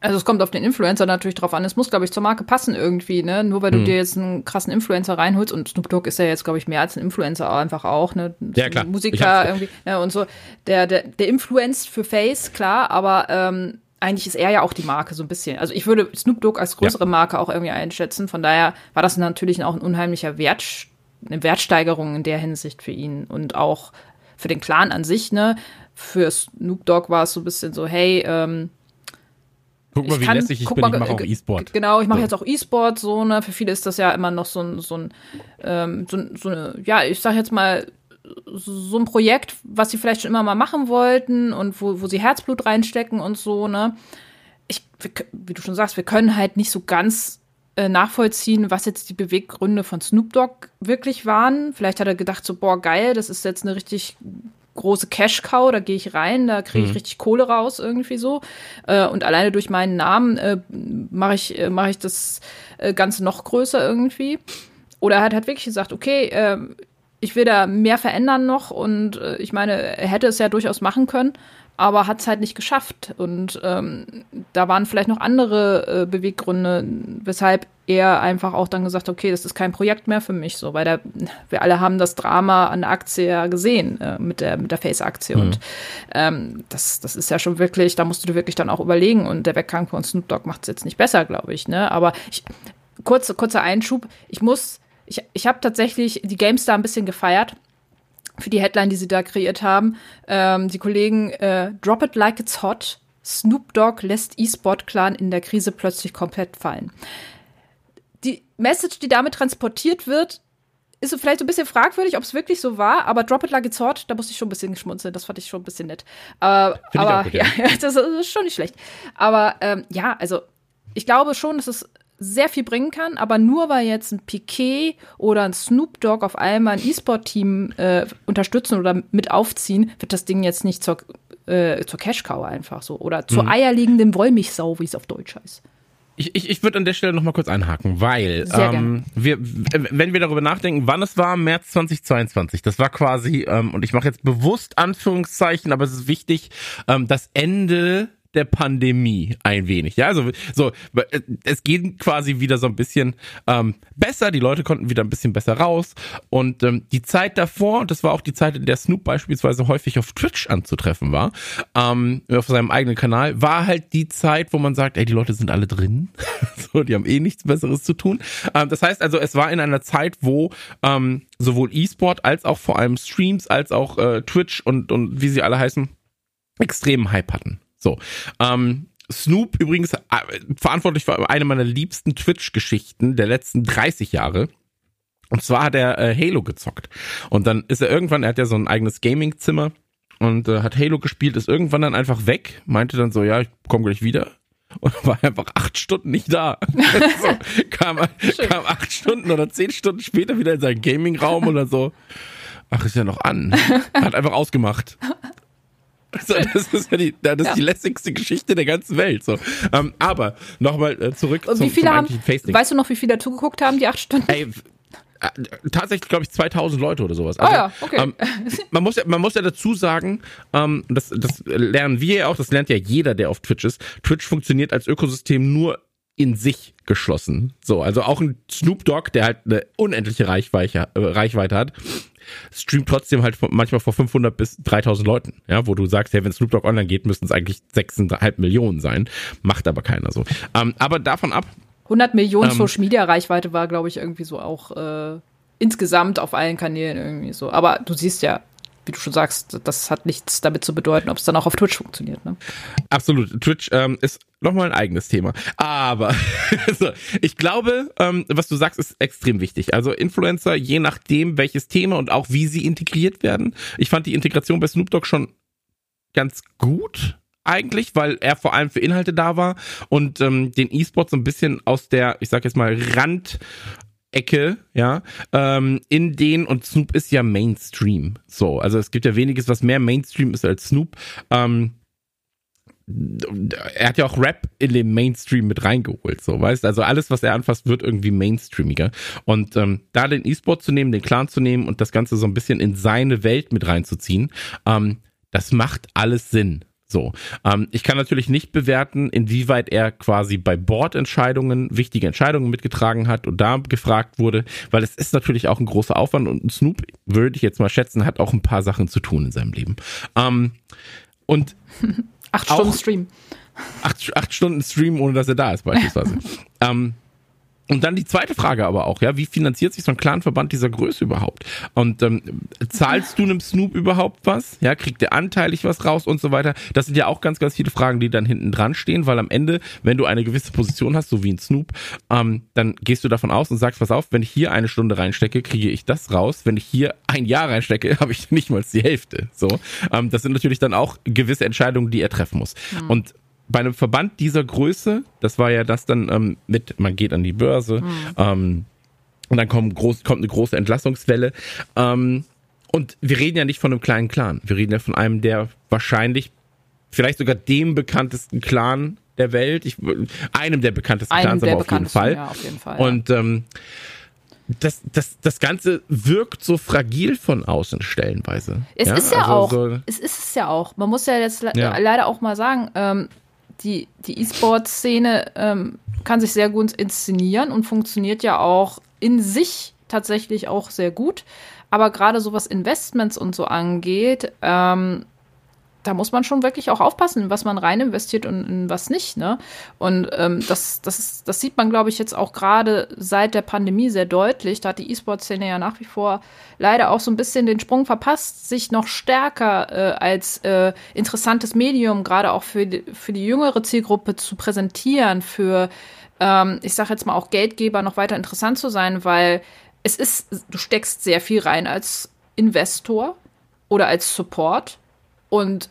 S3: also es kommt auf den Influencer natürlich drauf an. Es muss, glaube ich, zur Marke passen irgendwie, ne? Nur weil du hm. dir jetzt einen krassen Influencer reinholst und Snoop Dogg ist ja jetzt, glaube ich, mehr als ein Influencer einfach auch, ne?
S1: Ja, klar.
S3: Musiker irgendwie, ja, und so. Der, der, der influenced für Face, klar, aber ähm, eigentlich ist er ja auch die Marke so ein bisschen. Also ich würde Snoop Dogg als größere ja. Marke auch irgendwie einschätzen. Von daher war das natürlich auch ein unheimlicher Wert, eine Wertsteigerung in der Hinsicht für ihn und auch für den Clan an sich, ne? Für Snoop Dogg war es so ein bisschen so, hey, ähm,
S1: Guck mal, wie kann, lässig ich bin, mal, ich mache auch E-Sport.
S3: Genau, ich mache so. jetzt auch E-Sport, so, ne, für viele ist das ja immer noch so ein, so ein, ähm, so, so eine, ja, ich sag jetzt mal, so ein Projekt, was sie vielleicht schon immer mal machen wollten und wo, wo sie Herzblut reinstecken und so, ne. Ich, wie du schon sagst, wir können halt nicht so ganz äh, nachvollziehen, was jetzt die Beweggründe von Snoop Dogg wirklich waren. Vielleicht hat er gedacht, so, boah, geil, das ist jetzt eine richtig große Cash-Cow, da gehe ich rein, da kriege ich mhm. richtig Kohle raus, irgendwie so. Äh, und alleine durch meinen Namen äh, mache ich, äh, mach ich das äh, Ganze noch größer irgendwie. Oder er hat halt wirklich gesagt, okay, äh, ich will da mehr verändern noch und äh, ich meine, er hätte es ja durchaus machen können, aber hat es halt nicht geschafft. Und ähm, da waren vielleicht noch andere äh, Beweggründe, weshalb er einfach auch dann gesagt, okay, das ist kein Projekt mehr für mich, so, weil da, wir alle haben das Drama an der Aktie ja gesehen, äh, mit der, mit der Face-Aktie. Mhm. Und ähm, das, das ist ja schon wirklich, da musst du dir wirklich dann auch überlegen. Und der Weggang von Snoop Dogg macht es jetzt nicht besser, glaube ich. Ne? Aber ich, kurz, kurzer Einschub, ich muss, ich, ich habe tatsächlich die GameStar ein bisschen gefeiert für die Headline, die sie da kreiert haben. Ähm, die Kollegen äh, Drop it like it's hot. Snoop Dogg lässt E-Sport-Clan in der Krise plötzlich komplett fallen die Message, die damit transportiert wird, ist vielleicht so ein bisschen fragwürdig, ob es wirklich so war, aber Drop It Like It's Hot, da musste ich schon ein bisschen geschmunzeln, das fand ich schon ein bisschen nett. Äh, aber gut, ja. ja, das ist schon nicht schlecht. Aber ähm, ja, also ich glaube schon, dass es sehr viel bringen kann, aber nur weil jetzt ein Piquet oder ein Snoop Dogg auf einmal ein E-Sport-Team äh, unterstützen oder mit aufziehen, wird das Ding jetzt nicht zur, äh, zur Cash-Cow einfach so oder zur mhm. eierlegenden Wollmilchsau, wie es auf Deutsch heißt.
S1: Ich, ich, ich würde an der Stelle noch mal kurz einhaken, weil ähm, wir, wenn wir darüber nachdenken, wann es war, März 2022, das war quasi, ähm, und ich mache jetzt bewusst Anführungszeichen, aber es ist wichtig, ähm, das Ende der Pandemie ein wenig. Ja, also so, äh, es geht quasi wieder so ein bisschen ähm, besser. Die Leute konnten wieder ein bisschen besser raus. Und ähm, die Zeit davor, das war auch die Zeit, in der Snoop beispielsweise häufig auf Twitch anzutreffen war, ähm, auf seinem eigenen Kanal, war halt die Zeit, wo man sagt, ey, die Leute sind alle drin. so, die haben eh nichts Besseres zu tun. Ähm, das heißt also, es war in einer Zeit, wo ähm, sowohl E-Sport als auch vor allem Streams, als auch äh, Twitch und, und wie sie alle heißen, extremen Hype hatten. So. Ähm, Snoop übrigens äh, verantwortlich für eine meiner liebsten Twitch-Geschichten der letzten 30 Jahre. Und zwar hat er äh, Halo gezockt. Und dann ist er irgendwann, er hat ja so ein eigenes Gaming-Zimmer und äh, hat Halo gespielt, ist irgendwann dann einfach weg, meinte dann so, ja, ich komme gleich wieder. Und war einfach acht Stunden nicht da. so, kam, kam acht Stunden oder zehn Stunden später wieder in seinen Gaming-Raum oder so. Ach, ist ja noch an. Hat einfach ausgemacht. So, das ist ja die, das ist ja. die lässigste Geschichte der ganzen Welt. So. Ähm, aber nochmal äh, zurück
S3: Und wie viele haben, Weißt du noch, wie viele dazugeguckt haben, die acht Stunden?
S1: Ey, äh, tatsächlich, glaube ich, 2000 Leute oder sowas. Also,
S3: ah ja, okay.
S1: Ähm, man, muss ja, man muss ja dazu sagen, ähm, das, das lernen wir ja auch, das lernt ja jeder, der auf Twitch ist. Twitch funktioniert als Ökosystem nur in sich geschlossen. So, also auch ein Snoop Dogg, der halt eine unendliche Reichweite, äh, Reichweite hat, streamt trotzdem halt manchmal vor 500 bis 3000 Leuten, ja, wo du sagst, hey, wenn Snoop Dogg online geht, müssten es eigentlich 6,5 Millionen sein. Macht aber keiner so. Ähm, aber davon ab.
S3: 100 Millionen ähm, Social Media Reichweite war, glaube ich, irgendwie so auch, äh, insgesamt auf allen Kanälen irgendwie so. Aber du siehst ja, wie du schon sagst, das hat nichts damit zu bedeuten, ob es dann auch auf Twitch funktioniert. Ne?
S1: Absolut. Twitch ähm, ist nochmal ein eigenes Thema. Aber also, ich glaube, ähm, was du sagst, ist extrem wichtig. Also Influencer, je nachdem, welches Thema und auch wie sie integriert werden. Ich fand die Integration bei Snoop Dogg schon ganz gut eigentlich, weil er vor allem für Inhalte da war und ähm, den E-Sport so ein bisschen aus der, ich sag jetzt mal, Rand Ecke, ja, ähm, in den, und Snoop ist ja Mainstream. So, also es gibt ja weniges, was mehr Mainstream ist als Snoop. Ähm, er hat ja auch Rap in den Mainstream mit reingeholt, so, weißt Also alles, was er anfasst, wird irgendwie mainstreamiger. Und ähm, da den E-Sport zu nehmen, den Clan zu nehmen und das Ganze so ein bisschen in seine Welt mit reinzuziehen, ähm, das macht alles Sinn. So, ähm, ich kann natürlich nicht bewerten, inwieweit er quasi bei Bordentscheidungen wichtige Entscheidungen mitgetragen hat und da gefragt wurde, weil es ist natürlich auch ein großer Aufwand und Snoop, würde ich jetzt mal schätzen, hat auch ein paar Sachen zu tun in seinem Leben. Ähm, und
S3: acht Stunden Stream.
S1: Acht, acht Stunden Stream, ohne dass er da ist, beispielsweise. ähm, und dann die zweite Frage aber auch, ja, wie finanziert sich so ein Clanverband dieser Größe überhaupt? Und ähm, zahlst du einem Snoop überhaupt was? Ja, kriegt der anteilig was raus und so weiter? Das sind ja auch ganz, ganz viele Fragen, die dann hinten dran stehen, weil am Ende, wenn du eine gewisse Position hast, so wie ein Snoop, ähm, dann gehst du davon aus und sagst, pass auf, wenn ich hier eine Stunde reinstecke, kriege ich das raus. Wenn ich hier ein Jahr reinstecke, habe ich nicht mal die Hälfte. So, ähm, das sind natürlich dann auch gewisse Entscheidungen, die er treffen muss. Mhm. Und bei einem Verband dieser Größe, das war ja das dann ähm, mit, man geht an die Börse mhm. ähm, und dann kommt, groß, kommt eine große Entlassungswelle. Ähm, und wir reden ja nicht von einem kleinen Clan. Wir reden ja von einem der wahrscheinlich, vielleicht sogar dem bekanntesten Clan der Welt. Ich, einem der bekanntesten einem Clans, aber auf jeden Fall. Ja, auf jeden Fall. Und ähm, das, das, das Ganze wirkt so fragil von außen stellenweise.
S3: Es ja? ist ja also auch. So es ist es ja auch. Man muss ja jetzt ja. leider auch mal sagen, ähm, die, die E-Sport-Szene ähm, kann sich sehr gut inszenieren und funktioniert ja auch in sich tatsächlich auch sehr gut. Aber gerade so was Investments und so angeht, ähm, da muss man schon wirklich auch aufpassen, was man rein investiert und in was nicht. Ne? Und ähm, das, das, das sieht man, glaube ich, jetzt auch gerade seit der Pandemie sehr deutlich. Da hat die E-Sport-Szene ja nach wie vor leider auch so ein bisschen den Sprung verpasst, sich noch stärker äh, als äh, interessantes Medium, gerade auch für die, für die jüngere Zielgruppe zu präsentieren, für, ähm, ich sage jetzt mal, auch Geldgeber noch weiter interessant zu sein, weil es ist, du steckst sehr viel rein als Investor oder als Support. Und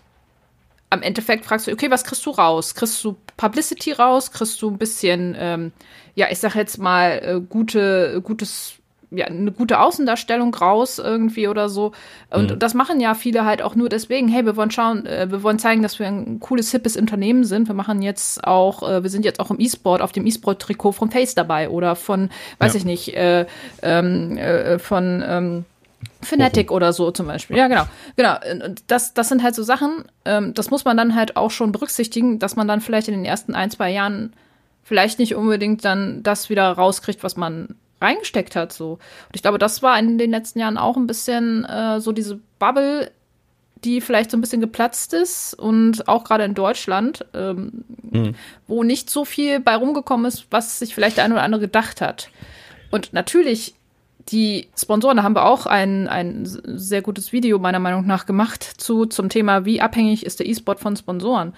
S3: am Endeffekt fragst du, okay, was kriegst du raus? Kriegst du Publicity raus? Kriegst du ein bisschen, ähm, ja, ich sag jetzt mal, äh, gute, gutes, ja, eine gute Außendarstellung raus irgendwie oder so. Und mhm. das machen ja viele halt auch nur deswegen, hey, wir wollen schauen, äh, wir wollen zeigen, dass wir ein cooles, hippes Unternehmen sind. Wir machen jetzt auch, äh, wir sind jetzt auch im E-Sport, auf dem E-Sport-Trikot von Face dabei oder von, weiß ja. ich nicht, äh, ähm, äh, von, ähm, Fnatic oder so zum Beispiel. Ja, genau. Genau. Und das, das sind halt so Sachen, ähm, das muss man dann halt auch schon berücksichtigen, dass man dann vielleicht in den ersten ein, zwei Jahren vielleicht nicht unbedingt dann das wieder rauskriegt, was man reingesteckt hat. So. Und ich glaube, das war in den letzten Jahren auch ein bisschen äh, so diese Bubble, die vielleicht so ein bisschen geplatzt ist und auch gerade in Deutschland, ähm, mhm. wo nicht so viel bei rumgekommen ist, was sich vielleicht der eine oder andere gedacht hat. Und natürlich die Sponsoren, da haben wir auch ein, ein sehr gutes Video meiner Meinung nach gemacht zu, zum Thema, wie abhängig ist der E-Sport von Sponsoren.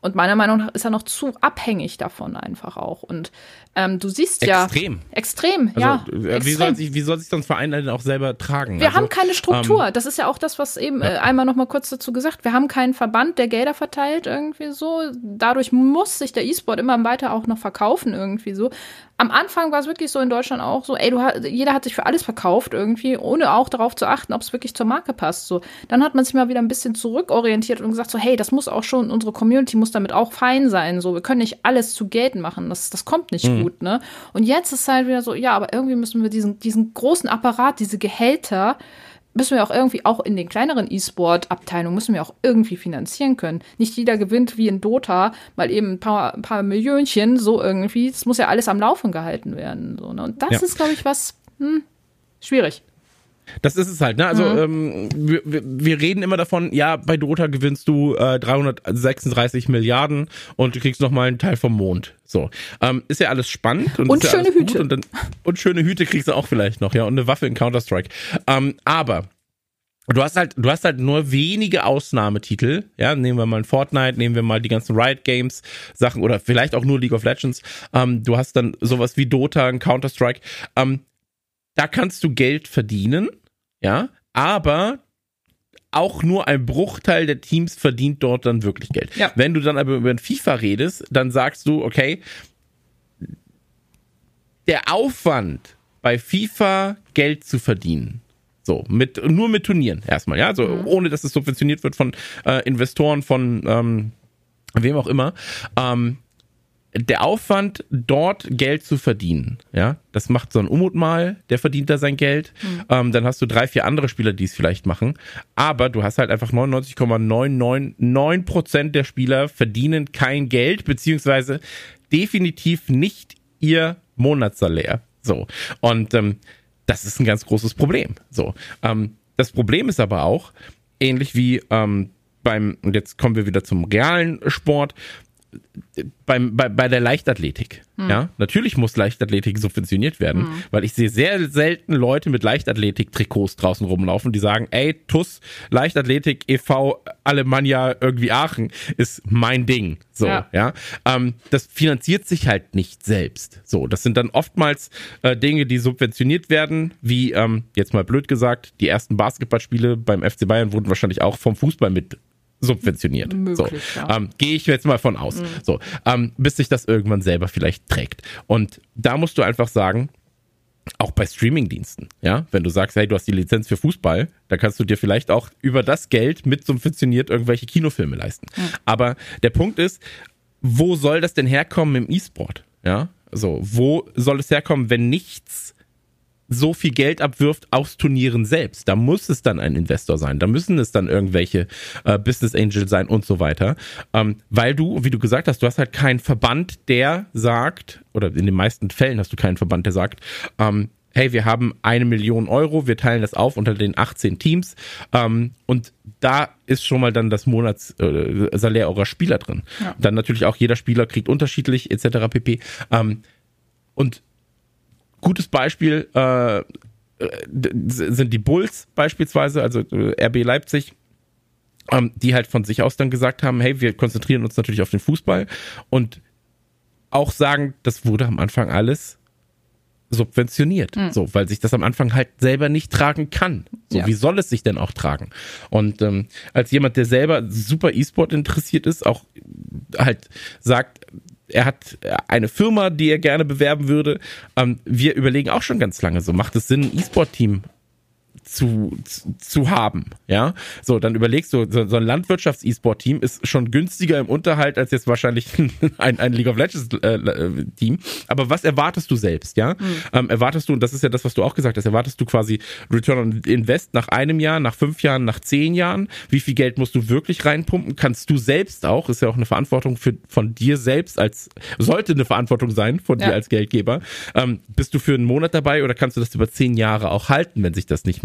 S3: Und meiner Meinung nach ist er noch zu abhängig davon einfach auch. Und ähm, du siehst ja.
S1: Extrem.
S3: Extrem,
S1: also,
S3: ja.
S1: Äh, wie, extrem. Soll sich, wie soll sich sonst Verein denn auch selber tragen?
S3: Wir also, haben keine Struktur. Ähm, das ist ja auch das, was eben ja. äh, einmal noch mal kurz dazu gesagt. Wir haben keinen Verband, der Gelder verteilt irgendwie so. Dadurch muss sich der E-Sport immer weiter auch noch verkaufen irgendwie so. Am Anfang war es wirklich so in Deutschland auch so, ey, du jeder hat sich für alles verkauft irgendwie, ohne auch darauf zu achten, ob es wirklich zur Marke passt. So, dann hat man sich mal wieder ein bisschen zurückorientiert und gesagt so, hey, das muss auch schon unsere Community muss damit auch fein sein. So, wir können nicht alles zu Geld machen. Das, das kommt nicht mhm. gut, ne? Und jetzt ist halt wieder so, ja, aber irgendwie müssen wir diesen, diesen großen Apparat, diese Gehälter, müssen wir auch irgendwie auch in den kleineren E-Sport-Abteilungen müssen wir auch irgendwie finanzieren können. Nicht jeder gewinnt wie in Dota mal eben ein paar, ein paar Millionchen so irgendwie. Das muss ja alles am Laufen gehalten werden. So, ne? Und das ja. ist, glaube ich, was hm, schwierig.
S1: Das ist es halt, ne? Also ähm, wir, wir- reden immer davon, ja, bei Dota gewinnst du äh, 336 Milliarden und du kriegst noch mal einen Teil vom Mond. So. Ähm, ist ja alles spannend und,
S3: Und
S1: ja
S3: schöne
S1: alles gut
S3: Hüte.
S1: Und, dann, und schöne Hüte kriegst du auch vielleicht noch, ja, und eine Waffe in Counter-Strike. Ähm, aber Du hast halt, du hast halt nur wenige Ausnahmetitel, ja, nehmen wir mal ein Fortnite, nehmen wir mal die ganzen Riot Games Sachen oder vielleicht auch nur League of Legends. Ähm, du hast dann sowas wie Dota, ein Counter Strike. Ähm, da kannst du Geld verdienen, ja, aber auch nur ein Bruchteil der Teams verdient dort dann wirklich Geld.
S3: Ja.
S1: Wenn du dann aber über FIFA redest, dann sagst du, okay, der Aufwand bei FIFA Geld zu verdienen. So, mit, nur mit Turnieren erstmal, ja, so ohne dass es subventioniert wird von äh, Investoren, von ähm, wem auch immer. Ähm, der Aufwand, dort Geld zu verdienen, ja, das macht so ein Umut mal, der verdient da sein Geld. Ähm, dann hast du drei, vier andere Spieler, die es vielleicht machen. Aber du hast halt einfach 99,999 Prozent der Spieler verdienen kein Geld, beziehungsweise definitiv nicht ihr Monatssalär. So. Und ähm, das ist ein ganz großes Problem. So. Ähm, das Problem ist aber auch, ähnlich wie ähm, beim, und jetzt kommen wir wieder zum realen Sport, beim, bei, bei der Leichtathletik. Ja, natürlich muss Leichtathletik subventioniert werden, weil ich sehe sehr selten Leute mit Leichtathletik-Trikots draußen rumlaufen, die sagen, ey, TUS, Leichtathletik e.V. Alemannia irgendwie Aachen ist mein Ding. So, ja.
S3: Ja.
S1: Ähm, das finanziert sich halt nicht selbst. So, das sind dann oftmals äh, Dinge, die subventioniert werden, wie, ähm, jetzt mal blöd gesagt, die ersten Basketballspiele beim FC Bayern wurden wahrscheinlich auch vom Fußball mit subventioniert.
S3: Möglich,
S1: so,
S3: ja.
S1: ähm, gehe ich jetzt mal von aus. So, ähm, bis sich das irgendwann selber vielleicht trägt. Und da musst du einfach sagen, auch bei Streamingdiensten, ja, wenn du sagst, hey, du hast die Lizenz für Fußball, dann kannst du dir vielleicht auch über das Geld mit subventioniert irgendwelche Kinofilme leisten. Aber der Punkt ist, wo soll das denn herkommen im E-Sport? Ja, so, wo soll es herkommen, wenn nichts so viel Geld abwirft aus Turnieren selbst. Da muss es dann ein Investor sein. Da müssen es dann irgendwelche äh, Business Angels sein und so weiter. Ähm, weil du, wie du gesagt hast, du hast halt keinen Verband, der sagt, oder in den meisten Fällen hast du keinen Verband, der sagt, ähm, hey, wir haben eine Million Euro, wir teilen das auf unter den 18 Teams ähm, und da ist schon mal dann das Monatssalär äh, eurer Spieler drin.
S3: Ja.
S1: Dann natürlich auch jeder Spieler kriegt unterschiedlich etc. pp. Ähm, und gutes Beispiel äh, sind die Bulls beispielsweise, also äh, RB Leipzig, ähm, die halt von sich aus dann gesagt haben, hey, wir konzentrieren uns natürlich auf den Fußball und auch sagen, das wurde am Anfang alles subventioniert, so, weil sich das am Anfang halt selber nicht tragen kann. So,
S3: Ja.
S1: wie soll es sich denn auch tragen? Und ähm, als jemand, der selber super E-Sport interessiert ist, auch halt sagt, er hat eine Firma, die er gerne bewerben würde. Ähm, wir überlegen auch schon ganz lange, so macht es Sinn, ein E-Sport-Team zu, zu, zu haben, ja. So, dann überlegst du, so, so ein Landwirtschafts-E-Sport-Team ist schon günstiger im Unterhalt als jetzt wahrscheinlich ein, ein League of Legends-Team. Aber was erwartest du selbst, ja? Ähm, erwartest du, und das ist ja das, was du auch gesagt hast, erwartest du quasi Return on Invest nach einem Jahr, nach fünf Jahren, nach zehn Jahren? Wie viel Geld musst du wirklich reinpumpen? Kannst du selbst auch, ist ja auch eine Verantwortung für, von dir selbst als, sollte eine Verantwortung sein von dir
S3: Ja.
S1: als Geldgeber. Ähm, bist du für einen Monat dabei oder kannst du das über zehn Jahre auch halten, wenn sich das nicht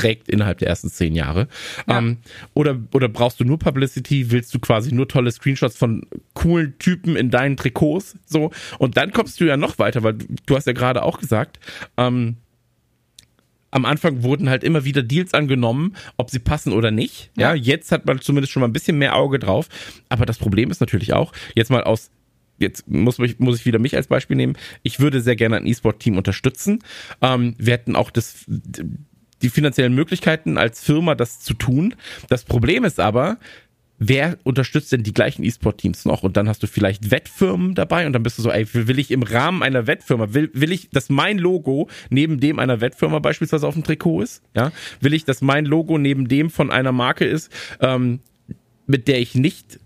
S1: mitträgt innerhalb der ersten zehn Jahre?
S3: Ja.
S1: Ähm, oder, oder brauchst du nur Publicity? Willst du quasi nur tolle Screenshots von coolen Typen in deinen Trikots? So. Und dann kommst du ja noch weiter, weil du, du hast ja gerade auch gesagt, ähm, am Anfang wurden halt immer wieder Deals angenommen, ob sie passen oder nicht. Ja,
S3: Ja.
S1: jetzt hat man zumindest schon mal ein bisschen mehr Auge drauf. Aber das Problem ist natürlich auch, jetzt mal aus, jetzt muss, mich, muss ich wieder mich als Beispiel nehmen. Ich würde sehr gerne ein E-Sport-Team unterstützen. Ähm, wir hätten auch das, die finanziellen Möglichkeiten als Firma, das zu tun. Das Problem ist aber, wer unterstützt denn die gleichen E-Sport-Teams noch? Und dann hast du vielleicht Wettfirmen dabei und dann bist du so, ey, will ich im Rahmen einer Wettfirma, will, will ich, dass mein Logo neben dem einer Wettfirma beispielsweise auf dem Trikot ist? Ja? Will ich, dass mein Logo neben dem von einer Marke ist, ähm, mit der ich nicht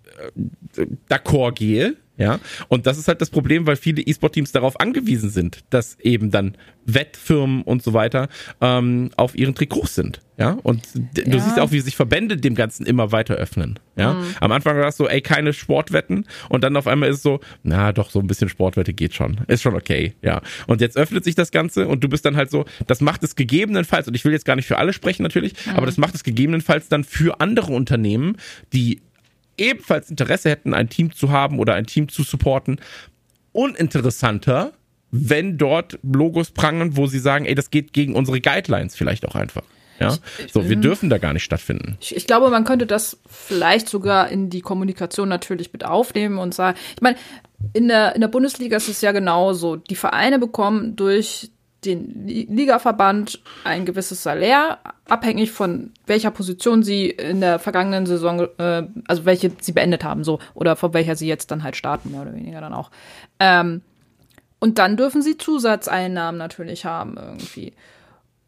S1: äh, d'accord gehe? Ja, und das ist halt das Problem, weil viele E-Sport-Teams darauf angewiesen sind, dass eben dann Wettfirmen und so weiter ähm, auf ihren Trikots sind. Ja, und du
S3: Ja.
S1: siehst auch, wie sich Verbände dem Ganzen immer weiter öffnen. Ja,
S3: Mhm.
S1: am Anfang war es so, ey, keine Sportwetten und dann auf einmal ist es so, na doch, so ein bisschen Sportwette geht schon. Ist schon okay. Ja, und jetzt öffnet sich das Ganze und du bist dann halt so, das macht es gegebenenfalls, und ich will jetzt gar nicht für alle sprechen natürlich, aber das macht es gegebenenfalls dann für andere Unternehmen, die ebenfalls Interesse hätten, ein Team zu haben oder ein Team zu supporten, uninteressanter, wenn dort Logos prangen, wo sie sagen, ey, das geht gegen unsere Guidelines vielleicht auch einfach. Ja, so, wir dürfen da gar nicht stattfinden.
S3: Ich, ich glaube, man könnte das vielleicht sogar in die Kommunikation natürlich mit aufnehmen und sagen, ich meine, in der, in der Bundesliga ist es ja genauso. Die Vereine bekommen durch den Li- Ligaverband ein gewisses Salär, abhängig von welcher Position sie in der vergangenen Saison, äh, also welche sie beendet haben, so, oder von welcher sie jetzt dann halt starten, mehr oder weniger dann auch. Ähm, und dann dürfen sie Zusatzeinnahmen natürlich haben irgendwie.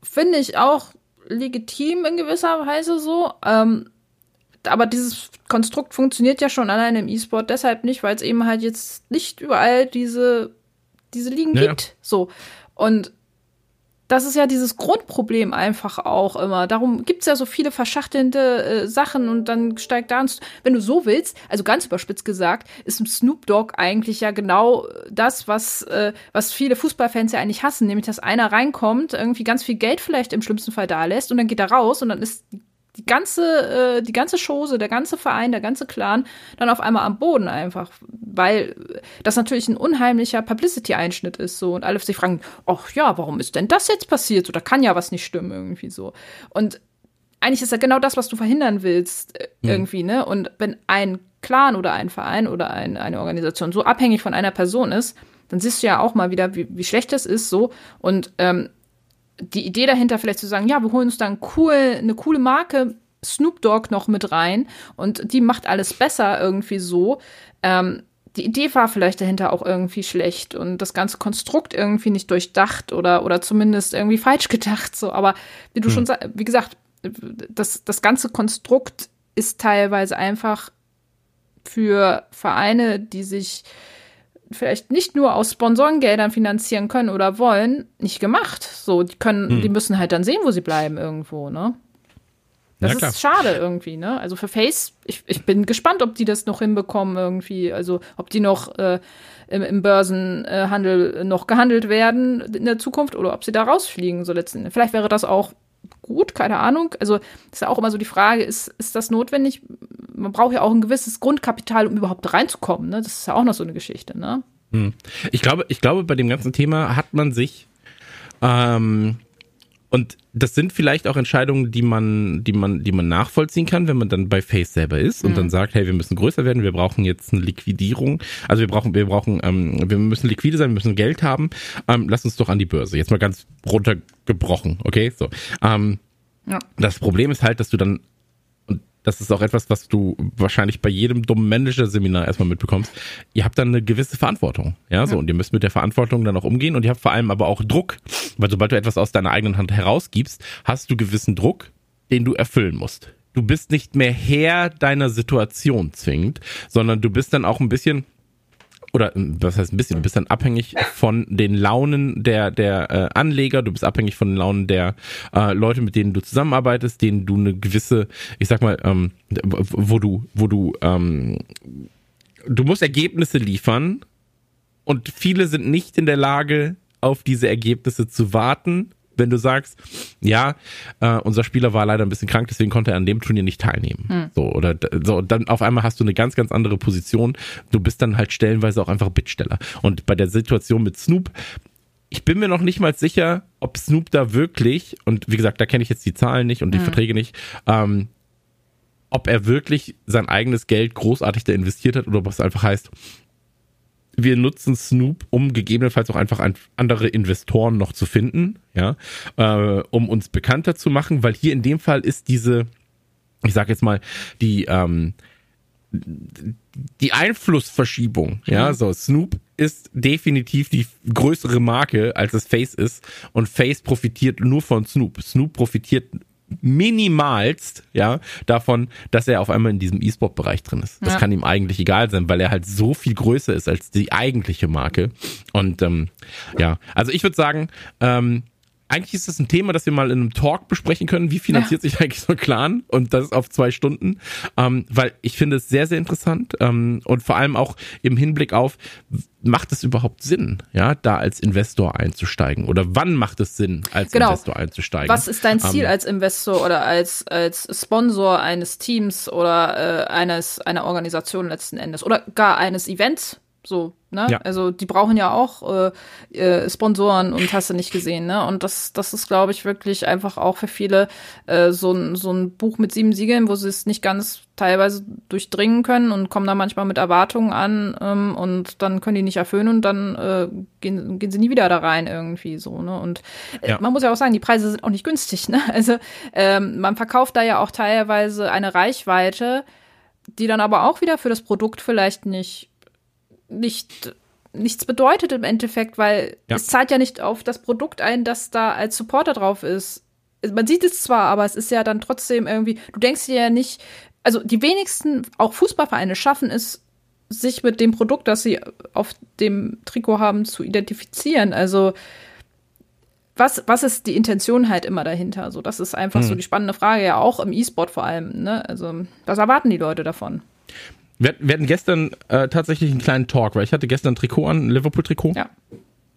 S3: Finde ich auch legitim in gewisser Weise so. Ähm, aber dieses Konstrukt funktioniert ja schon allein im E-Sport deshalb nicht, weil es eben halt jetzt nicht überall diese, diese Ligen
S1: ja.
S3: gibt. So. Und das ist ja dieses Grundproblem einfach auch immer. Darum gibt's ja so viele verschachtelnde äh, Sachen und dann steigt da, ein St- wenn du so willst, also ganz überspitzt gesagt, ist ein Snoop Dogg eigentlich ja genau das, was, äh, was viele Fußballfans ja eigentlich hassen, nämlich dass einer reinkommt, irgendwie ganz viel Geld vielleicht im schlimmsten Fall da lässt und dann geht er raus und dann ist die ganze, äh, die ganze Chose, der ganze Verein, der ganze Clan dann auf einmal am Boden einfach, weil das natürlich ein unheimlicher Publicity-Einschnitt ist so und alle sich fragen, ach ja, warum ist denn das jetzt passiert? So, da kann ja was nicht stimmen irgendwie so. Und eigentlich ist ja genau das, was du verhindern willst äh, irgendwie, ne? Und wenn ein Clan oder ein Verein oder ein, eine Organisation so abhängig von einer Person ist, dann siehst du ja auch mal wieder, wie, wie schlecht das ist so und ähm, die Idee dahinter vielleicht zu sagen, ja, wir holen uns da ein cool, eine coole Marke Snoop Dogg noch mit rein und die macht alles besser irgendwie so. Ähm, die Idee war vielleicht dahinter auch irgendwie schlecht und das ganze Konstrukt irgendwie nicht durchdacht oder, oder zumindest irgendwie falsch gedacht. So, aber wie du schon sagst, wie gesagt, das, das ganze Konstrukt ist teilweise einfach für Vereine, die sich vielleicht nicht nur aus Sponsorengeldern finanzieren können oder wollen, nicht gemacht. So, die können, die müssen halt dann sehen, wo sie bleiben irgendwo, ne? Das
S1: Ja,
S3: ist schade irgendwie, ne? Also für Face, ich, ich bin gespannt, ob die das noch hinbekommen irgendwie, also ob die noch äh, im, im Börsenhandel noch gehandelt werden in der Zukunft oder ob sie da rausfliegen, so letzten. Vielleicht wäre das auch gut, keine Ahnung. Also ist ja auch immer so die Frage, ist, ist das notwendig? Man braucht ja auch ein gewisses Grundkapital, um überhaupt reinzukommen, ne? Das ist ja auch noch so eine Geschichte, ne?
S1: Ich glaube, ich glaube, bei dem ganzen Thema hat man sich ähm, und das sind vielleicht auch Entscheidungen, die man, die man, die man nachvollziehen kann, wenn man dann bei Face selber ist und dann sagt, hey, wir müssen größer werden, wir brauchen jetzt eine Liquidierung. Also wir brauchen, wir brauchen, ähm, wir müssen liquide sein, wir müssen Geld haben. Ähm, lass uns doch an die Börse. Jetzt mal ganz runtergebrochen, okay? So. Ähm,
S3: Ja.
S1: das Problem ist halt, dass du dann, das ist auch etwas, was du wahrscheinlich bei jedem dummen Manager-Seminar erstmal mitbekommst, ihr habt dann eine gewisse Verantwortung. Ja, so, und ihr müsst mit der Verantwortung dann auch umgehen und ihr habt vor allem aber auch Druck, weil sobald du etwas aus deiner eigenen Hand herausgibst, hast du gewissen Druck, den du erfüllen musst. Du bist nicht mehr Herr deiner Situation zwingend, sondern du bist dann auch ein bisschen, oder ähm, was heißt ein bisschen, du bist dann abhängig von den Launen der, der äh, Anleger, du bist abhängig von den Launen der äh, Leute, mit denen du zusammenarbeitest, denen du eine gewisse, ich sag mal, ähm, wo du, wo du, ähm, du musst Ergebnisse liefern und viele sind nicht in der Lage, auf diese Ergebnisse zu warten. Wenn du sagst, ja, äh, unser Spieler war leider ein bisschen krank, deswegen konnte er an dem Turnier nicht teilnehmen. So, oder so, dann auf einmal hast du eine ganz, ganz andere Position. Du bist dann halt stellenweise auch einfach Bittsteller. Und bei der Situation mit Snoop, ich bin mir noch nicht mal sicher, ob Snoop da wirklich, und wie gesagt, da kenne ich jetzt die Zahlen nicht und die Verträge nicht, ähm, ob er wirklich sein eigenes Geld großartig da investiert hat oder ob es einfach heißt, wir nutzen Snoop, um gegebenenfalls auch einfach ein, andere Investoren noch zu finden, ja, äh, um uns bekannter zu machen, weil hier in dem Fall ist diese, ich sag jetzt mal, die, ähm, die Einflussverschiebung, ja, so Snoop ist definitiv die größere Marke, als es Face ist und Face profitiert nur von Snoop. Snoop profitiert minimalst, ja, davon, dass er auf einmal in diesem E-Sport-Bereich drin ist. Das
S3: Ja.
S1: kann ihm eigentlich egal sein, weil er halt so viel größer ist als die eigentliche Marke. Und ähm, ja, also ich würde sagen, ähm, eigentlich ist das ein Thema, das wir mal in einem Talk besprechen können. Wie finanziert sich eigentlich so ein Clan? Und das auf zwei Stunden. Ähm, weil ich finde es sehr, sehr interessant. Ähm, und vor allem auch im Hinblick auf, macht es überhaupt Sinn, ja, da als Investor einzusteigen? Oder wann macht es Sinn, als
S3: Genau.
S1: Investor einzusteigen?
S3: Was ist dein Ziel
S1: Ähm,
S3: als Investor oder als, als Sponsor eines Teams oder äh, eines, einer Organisation letzten Endes oder gar eines Events? So, ne?
S1: Ja.
S3: Also die brauchen ja auch äh, äh, Sponsoren und hast du nicht gesehen, ne? Und das, das ist, glaube ich, wirklich einfach auch für viele äh, so, ein, so ein Buch mit sieben Siegeln, wo sie es nicht ganz teilweise durchdringen können und kommen da manchmal mit Erwartungen an ähm, und dann können die nicht erfüllen und dann äh, gehen, gehen sie nie wieder da rein irgendwie so, ne? Und äh,
S1: Ja.
S3: man muss ja auch sagen, die Preise sind auch nicht günstig, ne? Also ähm, man verkauft da ja auch teilweise eine Reichweite, die dann aber auch wieder für das Produkt vielleicht nicht nicht nichts bedeutet im Endeffekt, weil
S1: Ja.
S3: es zahlt ja nicht auf das Produkt ein, das da als Supporter drauf ist. Man sieht es zwar, aber es ist ja dann trotzdem irgendwie, du denkst dir ja nicht, also die wenigsten, auch Fußballvereine schaffen es, sich mit dem Produkt, das sie auf dem Trikot haben, zu identifizieren. Also was, was ist die Intention halt immer dahinter? So, das ist einfach so die spannende Frage, ja auch im E-Sport vor allem. Ne? Also, was erwarten die Leute davon?
S1: Wir, wir hatten gestern äh, tatsächlich einen kleinen Talk, weil ich hatte gestern ein Trikot an, ein Liverpool-Trikot.
S3: Ja.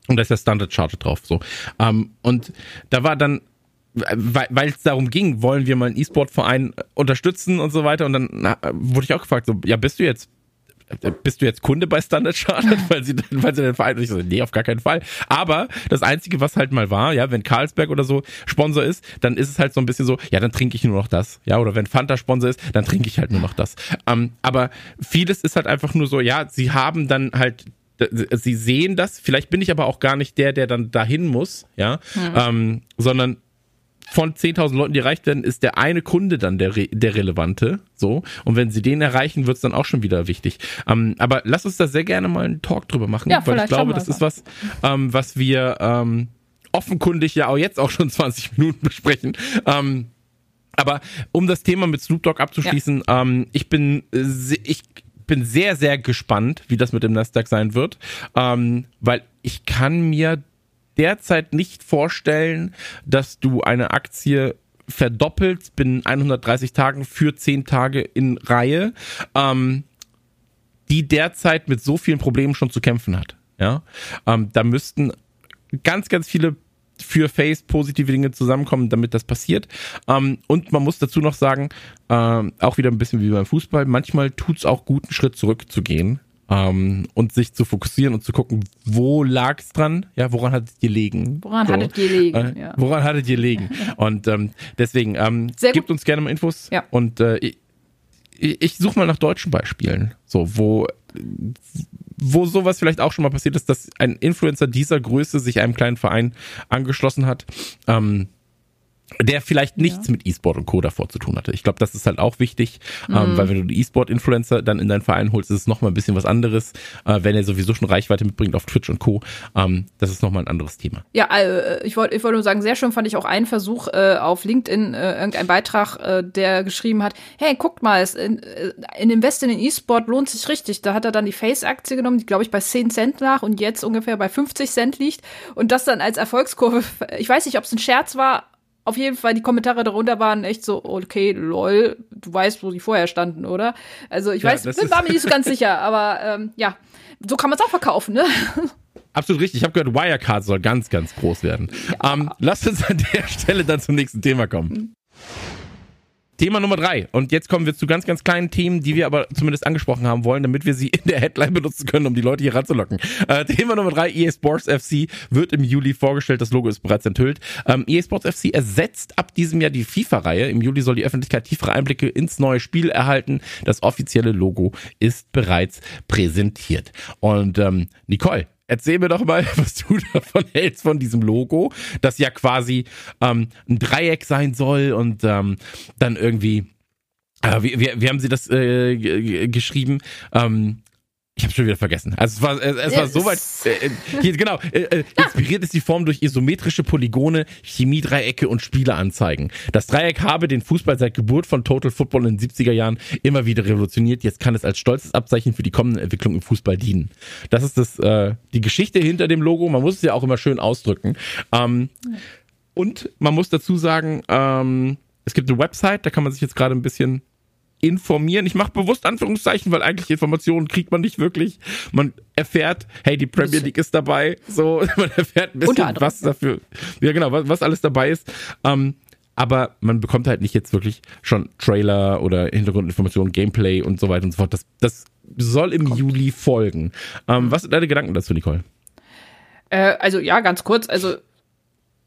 S1: Und da ist der Standard Charter drauf. So. Ähm, und da war dann, weil es darum ging, wollen wir mal einen E-Sport-Verein unterstützen und so weiter. Und dann na, wurde ich auch gefragt, so, ja, bist du jetzt bist du jetzt Kunde bei Standard Chartered, weil sie, weil sie den Verein, und ich so, nee, auf gar keinen Fall. Aber das Einzige, was halt mal war, ja, wenn Carlsberg oder so Sponsor ist, dann ist es halt so ein bisschen so, ja, dann trinke ich nur noch das. Ja, oder wenn Fanta Sponsor ist, dann trinke ich halt nur noch das. Ähm, aber vieles ist halt einfach nur so, ja, sie haben dann halt sie sehen das, vielleicht bin ich aber auch gar nicht der, der dann dahin muss, ja, ähm, sondern von 10.000 Leuten, die erreicht werden, ist der eine Kunde dann der, Re der relevante. So. Und wenn sie den erreichen, wird es dann auch schon wieder wichtig. Ähm, aber lass uns da sehr gerne mal einen Talk drüber machen,
S3: Ja,
S1: weil ich glaube, das ist was, ähm, was wir ähm, offenkundig ja auch jetzt auch schon 20 Minuten besprechen. Ähm, aber um das Thema mit Snoop Dogg abzuschließen, ähm, ich bin äh, ich bin sehr sehr gespannt, wie das mit dem Nasdaq sein wird, ähm, weil ich kann mir derzeit nicht vorstellen, dass du eine Aktie verdoppelst binnen 130 Tagen für 10 Tage in Reihe, ähm, die derzeit mit so vielen Problemen schon zu kämpfen hat. Ja, ähm, da müssten ganz, ganz viele für Face positive Dinge zusammenkommen, damit das passiert. Ähm, und man muss dazu noch sagen, ähm, auch wieder ein bisschen wie beim Fußball, manchmal tut's auch gut, einen Schritt zurückzugehen ähm, und sich zu fokussieren und zu gucken, wo lag's dran, ja, woran hat es gelegen?
S3: Woran hattet ihr gelegen?
S1: Äh,
S3: Ja.
S1: Woran hattet ihr gelegen? Und ähm, deswegen, ähm, gebt
S3: gut.
S1: uns gerne mal Infos.
S3: Ja.
S1: Und äh, ich, ich suche mal nach deutschen Beispielen, so wo wo sowas vielleicht auch schon mal passiert ist, dass ein Influencer dieser Größe sich einem kleinen Verein angeschlossen hat, ähm, der vielleicht nichts mit E-Sport und Co. davor zu tun hatte. Ich glaube, das ist halt auch wichtig,
S3: Mhm.
S1: ähm, weil wenn du die E-Sport-Influencer dann in deinen Verein holst, ist es nochmal ein bisschen was anderes, äh, wenn er sowieso schon Reichweite mitbringt auf Twitch und Co. Ähm, das ist nochmal ein anderes Thema.
S3: Ja, äh, ich wollte ich wollte nur sagen, sehr schön fand ich auch einen Versuch äh, auf LinkedIn, äh, irgendein Beitrag, äh, der geschrieben hat, hey, guckt mal, es in, äh, in Invest in den E-Sport lohnt sich richtig. Da hat er dann die Face-Aktie genommen, die glaube ich bei 10 Cent lag und jetzt ungefähr bei 50 Cent liegt und das dann als Erfolgskurve, ich weiß nicht, ob es ein Scherz war, auf jeden Fall, die Kommentare darunter waren echt so, okay, lol, du weißt, wo die vorher standen, oder? Also ich
S1: Ja,
S3: weiß, bin war mir nicht so ganz sicher, aber ähm, ja, so kann man es auch verkaufen, ne?
S1: Absolut richtig. Ich habe gehört, Wirecard soll ganz, ganz groß werden. Ähm, lasst uns an der Stelle dann zum nächsten Thema kommen. Thema Nummer drei. Und jetzt kommen wir zu ganz, ganz kleinen Themen, die wir aber zumindest angesprochen haben wollen, damit wir sie in der Headline benutzen können, um die Leute hier ranzulocken. Äh, Thema Nummer drei, EA Sports FC wird im Juli vorgestellt. Das Logo ist bereits enthüllt. Ähm, EA Sports FC ersetzt ab diesem Jahr die FIFA-Reihe. Im Juli soll die Öffentlichkeit tiefere Einblicke ins neue Spiel erhalten. Das offizielle Logo ist bereits präsentiert. Und ähm, Nicole, Erzähl mir doch mal, was du davon hältst von diesem Logo, das ja quasi ähm, ein Dreieck sein soll und ähm, dann irgendwie, äh, wie, wie, wie haben sie das äh, geschrieben? Ähm, Ich habe schon wieder vergessen. Also es war, es, es war soweit. Äh, äh, hier, genau. Äh, äh, inspiriert ist die Form durch isometrische Polygone, Chemiedreiecke und Spieleranzeigen. Das Dreieck habe den Fußball seit Geburt von Total Football in den 70er Jahren immer wieder revolutioniert. Jetzt kann es als stolzes Abzeichen für die kommende Entwicklung im Fußball dienen. Das ist das, äh, die Geschichte hinter dem Logo. Man muss es ja auch immer schön ausdrücken. Ähm, und man muss dazu sagen, ähm, es gibt eine Website, da kann man sich jetzt gerade ein bisschen informieren. Ich mache bewusst Anführungszeichen, weil eigentlich Informationen kriegt man nicht wirklich. Man erfährt, hey, die Premier League ist dabei. So, man erfährt ein bisschen, was dafür, ja genau, was, was alles dabei ist. Ähm, aber man bekommt halt nicht jetzt wirklich schon Trailer oder Hintergrundinformationen, Gameplay und so weiter und so fort. Das, das soll im Kommt. Juli folgen. Ähm, was sind deine Gedanken dazu, Nicole?
S3: Äh, also ja, ganz kurz. Also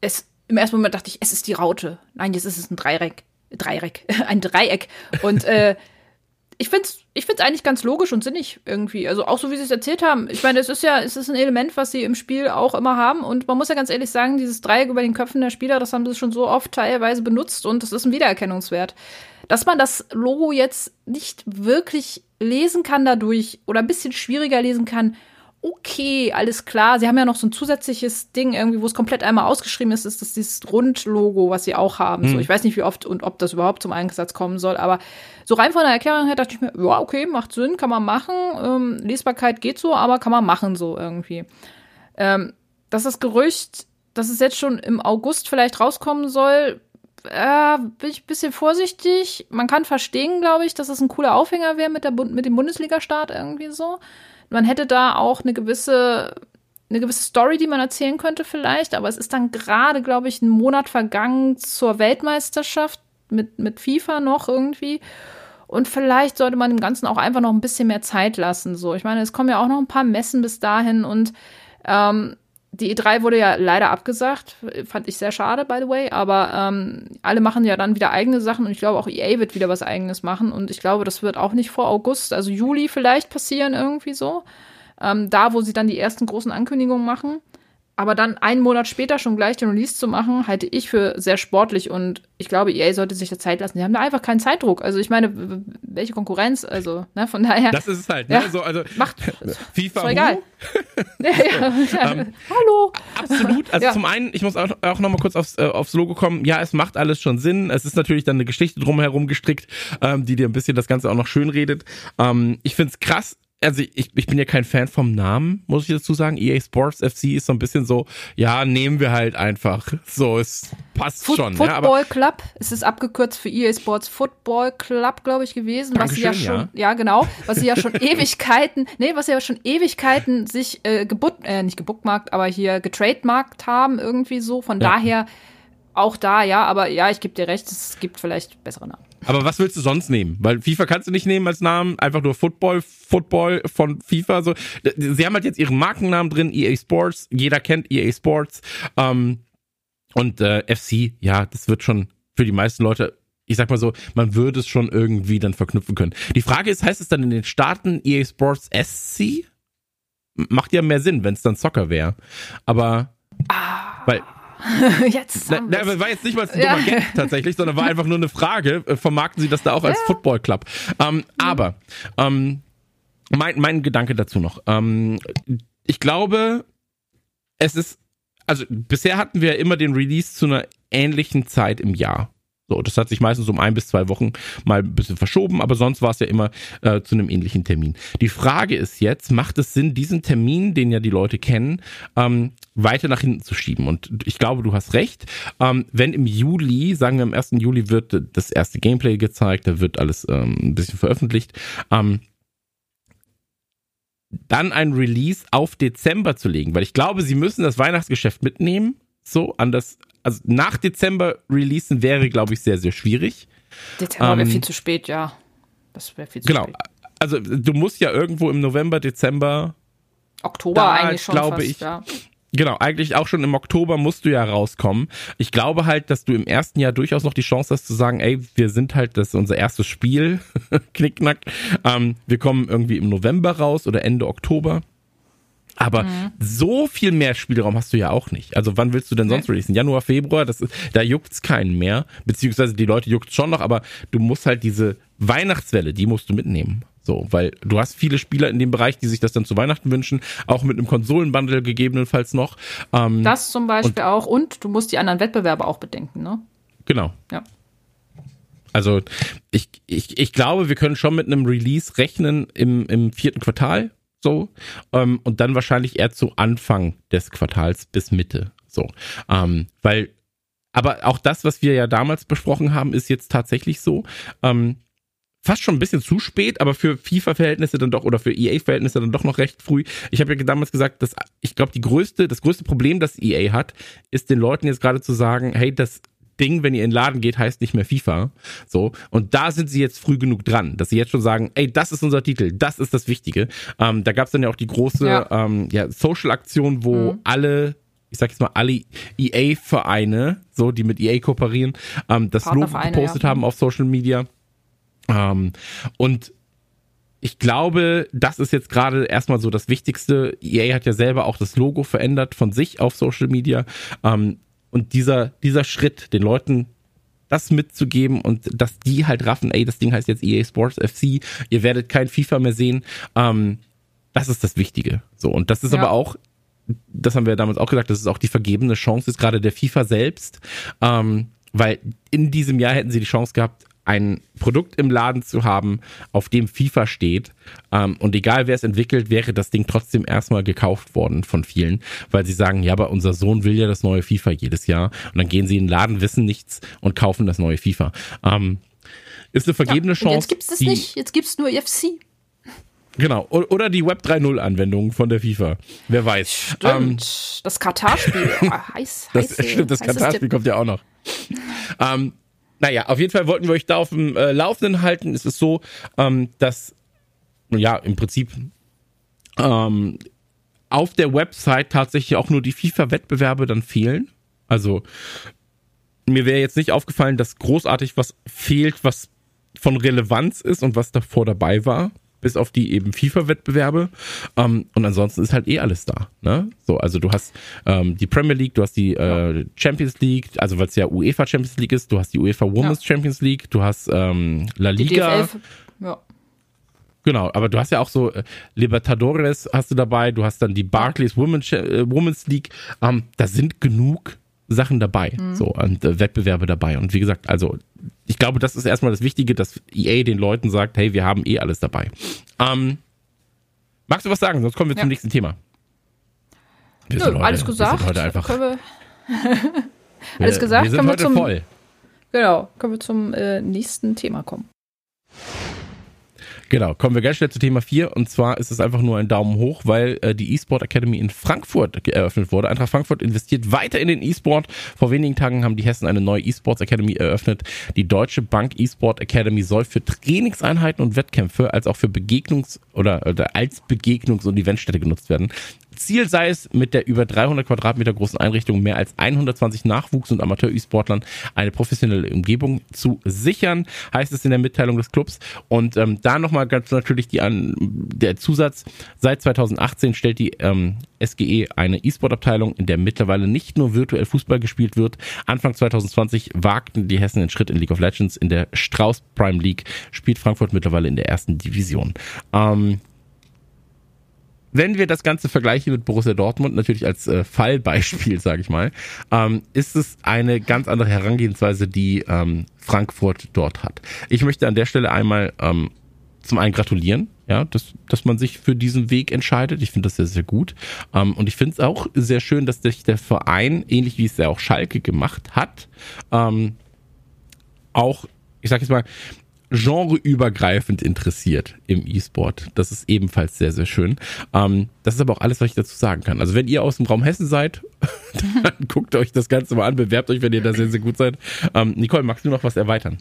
S3: es im ersten Moment dachte ich, es ist die Raute. Nein, jetzt ist es ein Dreieck. Dreieck, ein Dreieck. Und äh, ich finde es ich find's eigentlich ganz logisch und sinnig irgendwie. Also auch so, wie sie es erzählt haben. Ich meine, es ist ja, es ist ein Element, was sie im Spiel auch immer haben. Und man muss ja ganz ehrlich sagen, dieses Dreieck über den Köpfen der Spieler, das haben sie schon so oft teilweise benutzt und das ist ein Wiedererkennungswert. Dass man das Logo jetzt nicht wirklich lesen kann dadurch oder ein bisschen schwieriger lesen kann, okay, alles klar. Sie haben ja noch so ein zusätzliches Ding irgendwie, wo es komplett einmal ausgeschrieben ist, ist das dieses Rundlogo, was sie auch haben. Mhm. So, hm. ich weiß nicht, wie oft und ob das überhaupt zum Einsatz kommen soll, aber so rein von der Erklärung her dachte ich mir, ja, okay, macht Sinn, kann man machen. Ähm, Lesbarkeit geht so, aber kann man machen so irgendwie. Ähm, dass das Gerücht, dass es jetzt schon im August vielleicht rauskommen soll, äh, bin ich ein bisschen vorsichtig. Man kann verstehen, glaube ich, dass es ein cooler Aufhänger wäre mit, der mit dem Bundesliga-Start irgendwie so. Man hätte da auch eine gewisse eine gewisse Story, die man erzählen könnte vielleicht, aber es ist dann gerade, glaube ich, ein Monat vergangen zur Weltmeisterschaft mit, mit FIFA noch irgendwie. Und vielleicht sollte man dem Ganzen auch einfach noch ein bisschen mehr Zeit lassen. So, ich meine, es kommen ja auch noch ein paar Messen bis dahin und ähm, die E3 wurde ja leider abgesagt, fand ich sehr schade, by the way, aber ähm, alle machen ja dann wieder eigene Sachen und ich glaube auch EA wird wieder was eigenes machen und ich glaube, das wird auch nicht vor August, also Juli vielleicht passieren irgendwie so. Ähm, da, wo sie dann die ersten großen Ankündigungen machen. Aber dann einen Monat später schon gleich den Release zu machen, halte ich für sehr sportlich und ich glaube, EA sollte sich da Zeit lassen. Die haben da einfach keinen Zeitdruck. Also ich meine, welche Konkurrenz? Also, ne, von daher.
S1: Das ist es halt, ne? Ja, so, also,
S3: macht
S1: FIFA. Ist
S3: egal. ja, ja, ähm, Hallo.
S1: Absolut. Also zum einen, ich muss auch, auch nochmal kurz aufs, äh, aufs Logo kommen. Ja, es macht alles schon Sinn. Es ist natürlich dann eine Geschichte drumherum gestrickt, ähm, die dir ein bisschen das Ganze auch noch schön redet. Ähm, ich find's krass, also ich, ich bin ja kein Fan vom Namen, muss ich dazu sagen. EA Sports FC ist so ein bisschen so, ja, nehmen wir halt einfach. So, es passt
S3: Foot,
S1: schon.
S3: Football
S1: ja,
S3: Club, es ist abgekürzt für EA Sports Football Club, glaube ich, gewesen, was sie ja schon, ja. ja. genau, was sie ja schon Ewigkeiten, nee, was sie ja schon Ewigkeiten sich äh, gebut, äh, nicht gebuckmarkt, aber hier getrademarkt haben, irgendwie so. Von ja. daher auch da, ja, aber ja, ich gebe dir recht, es gibt vielleicht bessere Namen.
S1: Aber was willst du sonst nehmen? Weil FIFA kannst du nicht nehmen als Namen, einfach nur Football, Football von FIFA. So, sie haben halt jetzt ihren Markennamen drin, EA Sports. Jeder kennt EA Sports. Ähm, und äh, FC, ja, das wird schon für die meisten Leute ich sag mal so, man würde es schon irgendwie dann verknüpfen können. Die Frage ist, heißt es dann in den Staaten EA Sports SC? Macht ja mehr Sinn, wenn es dann Soccer wäre. Aber ah. weil
S3: jetzt. Na,
S1: na, war jetzt nicht mal ein dummer ja. Gag tatsächlich, sondern war einfach nur eine Frage. Äh, vermarkten Sie das da auch als ja. Football Club? Ähm, mhm. Aber ähm, mein, mein Gedanke dazu noch. Ähm, ich glaube, es ist, also bisher hatten wir immer den Release zu einer ähnlichen Zeit im Jahr. So, das hat sich meistens um ein bis zwei Wochen mal ein bisschen verschoben, aber sonst war es ja immer äh, zu einem ähnlichen Termin. Die Frage ist jetzt, macht es Sinn, diesen Termin, den ja die Leute kennen, ähm, weiter nach hinten zu schieben? Und ich glaube, du hast recht. Ähm, wenn im Juli, sagen wir am 1. Juli wird das erste Gameplay gezeigt, da wird alles ähm, ein bisschen veröffentlicht, ähm, dann ein Release auf Dezember zu legen, weil ich glaube, sie müssen das Weihnachtsgeschäft mitnehmen, so an das also nach Dezember releasen wäre, glaube ich, sehr, sehr schwierig.
S3: Dezember wäre ähm, viel zu spät, ja. Das wäre viel zu
S1: genau.
S3: spät. Genau.
S1: Also du musst ja irgendwo im November, Dezember.
S3: Oktober da, eigentlich schon
S1: glaube
S3: fast,
S1: ich.
S3: Ja.
S1: Genau, eigentlich auch schon im Oktober musst du ja rauskommen. Ich glaube halt, dass du im ersten Jahr durchaus noch die Chance hast zu sagen, ey, wir sind halt, das ist unser erstes Spiel, Knickknack. Ähm, wir kommen irgendwie im November raus oder Ende Oktober. Aber mhm. so viel mehr Spielraum hast du ja auch nicht. Also wann willst du denn sonst releasen? Januar, Februar, das ist, da juckt's keinen mehr. Beziehungsweise die Leute juckt's schon noch, aber du musst halt diese Weihnachtswelle, die musst du mitnehmen. So, weil du hast viele Spieler in dem Bereich, die sich das dann zu Weihnachten wünschen, auch mit einem Konsolenbundle gegebenenfalls noch.
S3: Ähm, das zum Beispiel und, auch und du musst die anderen Wettbewerbe auch bedenken, ne?
S1: Genau.
S3: Ja.
S1: Also ich, ich, ich glaube, wir können schon mit einem Release rechnen im, im vierten Quartal. So. Ähm, und dann wahrscheinlich eher zu Anfang des Quartals bis Mitte. So. Ähm, weil, aber auch das, was wir ja damals besprochen haben, ist jetzt tatsächlich so. Ähm, fast schon ein bisschen zu spät, aber für FIFA-Verhältnisse dann doch oder für EA-Verhältnisse dann doch noch recht früh. Ich habe ja damals gesagt, dass ich glaube, die größte, das größte Problem, das EA hat, ist den Leuten jetzt gerade zu sagen, hey, das Ding, wenn ihr in den Laden geht, heißt nicht mehr FIFA. So. Und da sind sie jetzt früh genug dran, dass sie jetzt schon sagen, ey, das ist unser Titel, das ist das Wichtige. Ähm, da gab es dann ja auch die große ja. Ähm, ja, Social-Aktion, wo mhm. alle ich sag jetzt mal, alle EA-Vereine, so, die mit EA kooperieren, ähm, das Logo gepostet ja. haben auf Social Media. Ähm, und ich glaube, das ist jetzt gerade erstmal so das Wichtigste. EA hat ja selber auch das Logo verändert von sich auf Social Media. Ähm, und dieser, dieser Schritt, den Leuten das mitzugeben und dass die halt raffen, ey, das Ding heißt jetzt EA Sports FC, ihr werdet kein FIFA mehr sehen, ähm, das ist das Wichtige. So, und das ist ja. aber auch, das haben wir damals auch gesagt, das ist auch die vergebene Chance, ist gerade der FIFA selbst, ähm, weil in diesem Jahr hätten sie die Chance gehabt, ein Produkt im Laden zu haben, auf dem FIFA steht. Ähm, und egal wer es entwickelt, wäre das Ding trotzdem erstmal gekauft worden von vielen, weil sie sagen, ja, aber unser Sohn will ja das neue FIFA jedes Jahr. Und dann gehen sie in den Laden, wissen nichts und kaufen das neue FIFA. Ähm, ist eine vergebene ja, Chance.
S3: Jetzt gibt es nicht, jetzt gibt es nur FC.
S1: Genau, oder die Web 3.0 Anwendung von der FIFA. Wer weiß.
S3: Stimmt. Ähm, das Katar-Spiel. Oh, heiß,
S1: das, stimmt, das Katar-Spiel kommt ja auch noch. ähm, naja, auf jeden Fall wollten wir euch da auf dem äh, Laufenden halten. Es ist so, ähm, dass, ja, im Prinzip ähm, auf der Website tatsächlich auch nur die FIFA-Wettbewerbe dann fehlen. Also mir wäre jetzt nicht aufgefallen, dass großartig was fehlt, was von Relevanz ist und was davor dabei war bis auf die eben FIFA-Wettbewerbe. Ähm, und ansonsten ist halt eh alles da. Ne? So, also du hast ähm, die Premier League, du hast die äh, Champions League, also weil es ja UEFA Champions League ist, du hast die UEFA Women's ja. Champions League, du hast ähm, La Liga. Ja. Genau, aber du hast ja auch so äh, Libertadores hast du dabei, du hast dann die Barclays Women's, äh, Women's League. Ähm, da sind genug Sachen dabei, mhm. so und äh, Wettbewerbe dabei. Und wie gesagt, also ich glaube, das ist erstmal das Wichtige, dass EA den Leuten sagt, hey, wir haben eh alles dabei. Ähm, magst du was sagen? Sonst kommen wir ja. zum nächsten Thema.
S3: Wir Nö, heute, alles gesagt. Wir heute einfach. Wir, alles gesagt.
S1: Wir sind heute wir zum, voll.
S3: Genau, können wir zum äh, nächsten Thema kommen.
S1: Genau, kommen wir ganz schnell zu Thema 4 und zwar ist es einfach nur ein Daumen hoch, weil äh, die eSport Academy in Frankfurt eröffnet wurde. Eintracht Frankfurt investiert weiter in den eSport. Vor wenigen Tagen haben die Hessen eine neue eSports Academy eröffnet. Die Deutsche Bank eSport Academy soll für Trainingseinheiten und Wettkämpfe als auch für Begegnungs- oder, oder als Begegnungs- und Eventstätte genutzt werden. Ziel sei es, mit der über 300 Quadratmeter großen Einrichtung mehr als 120 Nachwuchs- und Amateur-E-Sportlern eine professionelle Umgebung zu sichern, heißt es in der Mitteilung des Clubs. Und ähm, da nochmal ganz natürlich die an, der Zusatz, seit 2018 stellt die ähm, SGE eine E-Sport-Abteilung, in der mittlerweile nicht nur virtuell Fußball gespielt wird. Anfang 2020 wagten die Hessen den Schritt in League of Legends. In der Strauß Prime League spielt Frankfurt mittlerweile in der ersten Division. Ähm, wenn wir das Ganze vergleichen mit Borussia Dortmund, natürlich als äh, Fallbeispiel, sage ich mal, ähm, ist es eine ganz andere Herangehensweise, die ähm, Frankfurt dort hat. Ich möchte an der Stelle einmal ähm, zum einen gratulieren, ja, dass, dass man sich für diesen Weg entscheidet. Ich finde das sehr, sehr gut. Ähm, und ich finde es auch sehr schön, dass sich der Verein, ähnlich wie es ja auch Schalke gemacht hat, ähm, auch, ich sage jetzt mal, genreübergreifend interessiert im E-Sport. Das ist ebenfalls sehr, sehr schön. Ähm, das ist aber auch alles, was ich dazu sagen kann. Also wenn ihr aus dem Raum Hessen seid, dann guckt euch das Ganze mal an, bewerbt euch, wenn ihr da sehr, sehr gut seid. Ähm, Nicole, magst du noch was erweitern?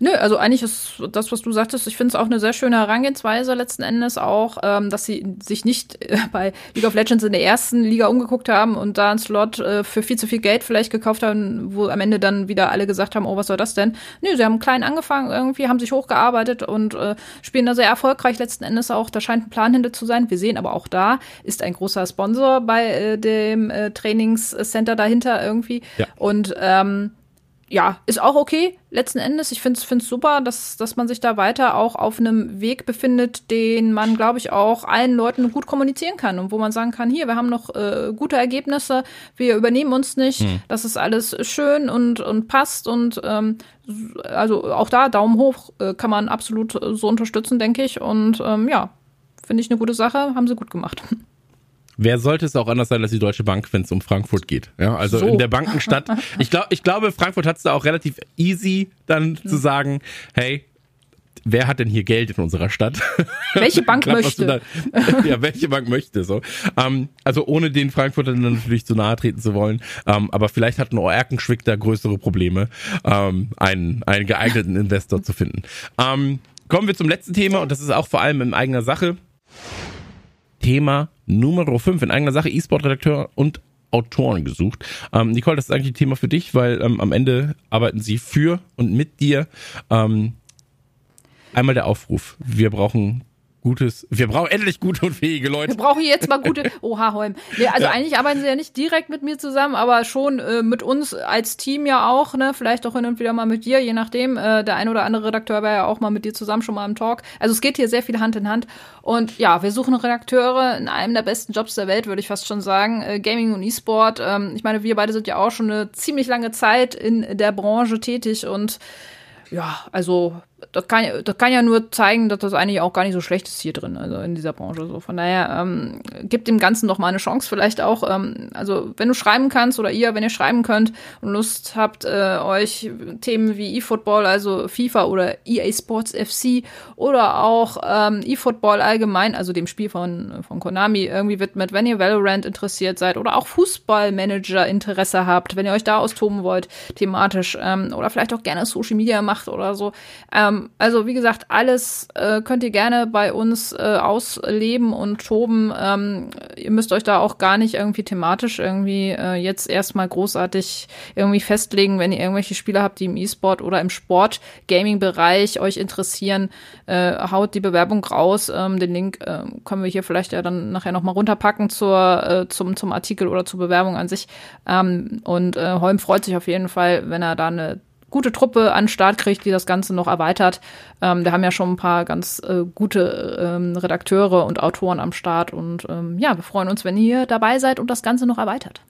S3: Nö, also eigentlich ist das, was du sagtest, ich finde es auch eine sehr schöne Herangehensweise letzten Endes auch, ähm, dass sie sich nicht äh, bei League of Legends in der ersten Liga umgeguckt haben und da einen Slot äh, für viel zu viel Geld vielleicht gekauft haben, wo am Ende dann wieder alle gesagt haben, oh, was soll das denn? Nö, sie haben klein angefangen irgendwie, haben sich hochgearbeitet und äh, spielen da sehr erfolgreich letzten Endes auch. Da scheint ein Plan hinter zu sein. Wir sehen aber auch da ist ein großer Sponsor bei äh, dem äh, Trainingscenter dahinter irgendwie. Ja. Und ähm, ja, ist auch okay, letzten Endes. Ich finde es super, dass, dass man sich da weiter auch auf einem Weg befindet, den man, glaube ich, auch allen Leuten gut kommunizieren kann und wo man sagen kann, hier, wir haben noch äh, gute Ergebnisse, wir übernehmen uns nicht, hm. das ist alles schön und, und passt und ähm, also auch da Daumen hoch äh, kann man absolut so unterstützen, denke ich. Und ähm, ja, finde ich eine gute Sache, haben sie gut gemacht.
S1: Wer sollte es auch anders sein als die Deutsche Bank, wenn es um Frankfurt geht? Ja, also so. in der Bankenstadt. Ich glaube, ich glaube, Frankfurt hat es da auch relativ easy, dann mhm. zu sagen, hey, wer hat denn hier Geld in unserer Stadt?
S3: Welche Bank möchte?
S1: ja, welche Bank möchte so? Ähm, also ohne den Frankfurtern natürlich zu nahe treten zu wollen. Ähm, aber vielleicht hat ein Erkenschwick da größere Probleme, ähm, einen, einen geeigneten Investor zu finden. Ähm, kommen wir zum letzten Thema und das ist auch vor allem in eigener Sache. Thema Nummer 5 in eigener Sache, E-Sport-Redakteur und Autoren gesucht. Ähm, Nicole, das ist eigentlich ein Thema für dich, weil ähm, am Ende arbeiten sie für und mit dir. Ähm, einmal der Aufruf. Wir brauchen gutes, wir brauchen endlich gute und fähige Leute.
S3: Wir brauchen jetzt mal gute, oha, Holm. Nee, also ja. eigentlich arbeiten sie ja nicht direkt mit mir zusammen, aber schon äh, mit uns als Team ja auch, ne, vielleicht auch hin und wieder mal mit dir, je nachdem. Äh, der ein oder andere Redakteur war ja auch mal mit dir zusammen schon mal im Talk. Also es geht hier sehr viel Hand in Hand. Und ja, wir suchen Redakteure in einem der besten Jobs der Welt, würde ich fast schon sagen. Äh, Gaming und E-Sport. Ähm, ich meine, wir beide sind ja auch schon eine ziemlich lange Zeit in der Branche tätig und ja, also das kann, das kann ja nur zeigen, dass das eigentlich auch gar nicht so schlecht ist hier drin, also in dieser Branche. So von daher ähm, gibt dem Ganzen noch mal eine Chance, vielleicht auch. Ähm, also wenn du schreiben kannst oder ihr, wenn ihr schreiben könnt und Lust habt, äh, euch Themen wie eFootball, also FIFA oder EA Sports FC oder auch ähm, eFootball allgemein, also dem Spiel von von Konami irgendwie widmet, wenn ihr Valorant interessiert seid oder auch Fußballmanager Interesse habt, wenn ihr euch da austoben wollt thematisch ähm, oder vielleicht auch gerne Social Media macht oder so. Ähm, ähm, also wie gesagt, alles äh, könnt ihr gerne bei uns äh, ausleben und toben. Ähm, ihr müsst euch da auch gar nicht irgendwie thematisch irgendwie äh, jetzt erstmal großartig irgendwie festlegen, wenn ihr irgendwelche Spieler habt, die im E-Sport oder im Sport-Gaming-Bereich euch interessieren, äh, haut die Bewerbung raus. Ähm, den Link äh, können wir hier vielleicht ja dann nachher nochmal runterpacken zur, äh, zum, zum Artikel oder zur Bewerbung an sich. Ähm, und äh, Holm freut sich auf jeden Fall, wenn er da eine gute Truppe an Start kriegt, die das Ganze noch erweitert. Ähm, wir haben ja schon ein paar ganz äh, gute ähm, Redakteure und Autoren am Start und ähm, ja, wir freuen uns, wenn ihr dabei seid und das Ganze noch erweitert.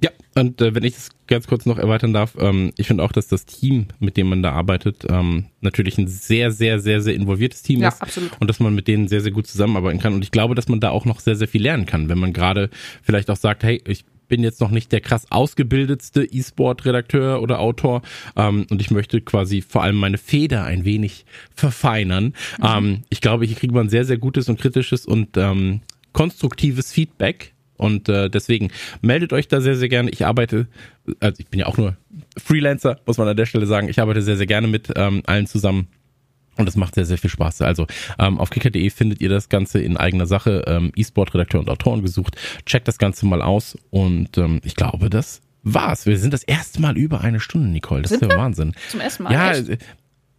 S1: Ja, und äh, wenn ich das ganz kurz noch erweitern darf, ähm, ich finde auch, dass das Team, mit dem man da arbeitet, ähm, natürlich ein sehr, sehr, sehr, sehr involviertes Team ja, ist. Absolut. Und dass man mit denen sehr, sehr gut zusammenarbeiten kann. Und ich glaube, dass man da auch noch sehr, sehr viel lernen kann, wenn man gerade vielleicht auch sagt, hey, ich bin jetzt noch nicht der krass ausgebildetste E-Sport-Redakteur oder Autor ähm, und ich möchte quasi vor allem meine Feder ein wenig verfeinern. Mhm. Ähm, ich glaube, hier kriegt man sehr, sehr gutes und kritisches und ähm, konstruktives Feedback. Und äh, deswegen meldet euch da sehr, sehr gerne. Ich arbeite, also ich bin ja auch nur Freelancer, muss man an der Stelle sagen. Ich arbeite sehr, sehr gerne mit ähm, allen zusammen und das macht sehr, sehr viel Spaß. Also ähm, auf kicker.de findet ihr das Ganze in eigener Sache. Ähm, E-Sport-Redakteur und Autoren gesucht. Checkt das Ganze mal aus. Und ähm, ich glaube, das war's. Wir sind das erste Mal über eine Stunde, Nicole. Das sind ist ja Wahnsinn.
S3: Zum ersten Mal.
S1: Ja, echt?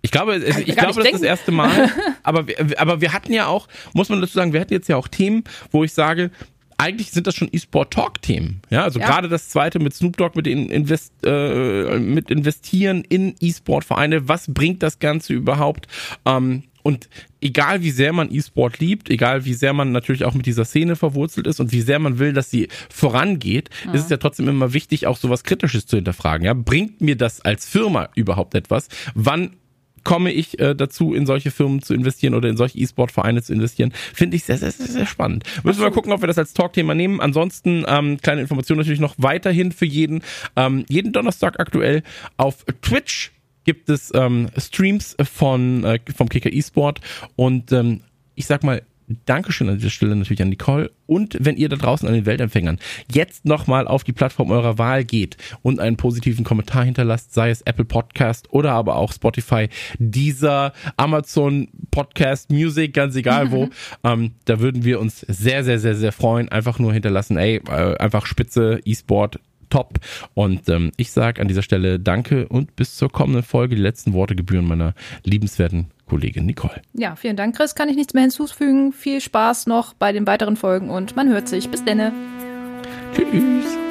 S1: Ich glaube, ich, ich glaube, das ist das erste Mal. Aber aber wir hatten ja auch, muss man dazu sagen, wir hatten jetzt ja auch Themen, wo ich sage, eigentlich sind das schon E-Sport-Talk-Themen. Ja, also ja. gerade das zweite mit Snoop Dogg, mit, den Invest, äh, mit Investieren in E-Sport-Vereine. Was bringt das Ganze überhaupt? Ähm, und egal wie sehr man E-Sport liebt, egal wie sehr man natürlich auch mit dieser Szene verwurzelt ist und wie sehr man will, dass sie vorangeht, ja. ist es ja trotzdem immer wichtig, auch sowas Kritisches zu hinterfragen. Ja, bringt mir das als Firma überhaupt etwas? Wann komme ich äh, dazu, in solche Firmen zu investieren oder in solche E-Sport-Vereine zu investieren, finde ich sehr, sehr, sehr, sehr spannend. Müssen wir mal gucken, ob wir das als Talkthema nehmen. Ansonsten ähm, kleine Information natürlich noch weiterhin für jeden. Ähm, jeden Donnerstag aktuell auf Twitch gibt es ähm, Streams von äh, vom Kicker E-Sport und ähm, ich sag mal, Dankeschön an dieser Stelle natürlich an Nicole. Und wenn ihr da draußen an den Weltempfängern jetzt nochmal auf die Plattform eurer Wahl geht und einen positiven Kommentar hinterlasst, sei es Apple Podcast oder aber auch Spotify, dieser Amazon Podcast Music, ganz egal wo, ähm, da würden wir uns sehr, sehr, sehr, sehr freuen. Einfach nur hinterlassen, ey, äh, einfach Spitze, E-Sport, top. Und ähm, ich sage an dieser Stelle Danke und bis zur kommenden Folge. Die letzten Worte gebühren meiner liebenswerten Kollegin Nicole.
S3: Ja, vielen Dank, Chris. Kann ich nichts mehr hinzufügen. Viel Spaß noch bei den weiteren Folgen und man hört sich. Bis denne.
S1: Tschüss.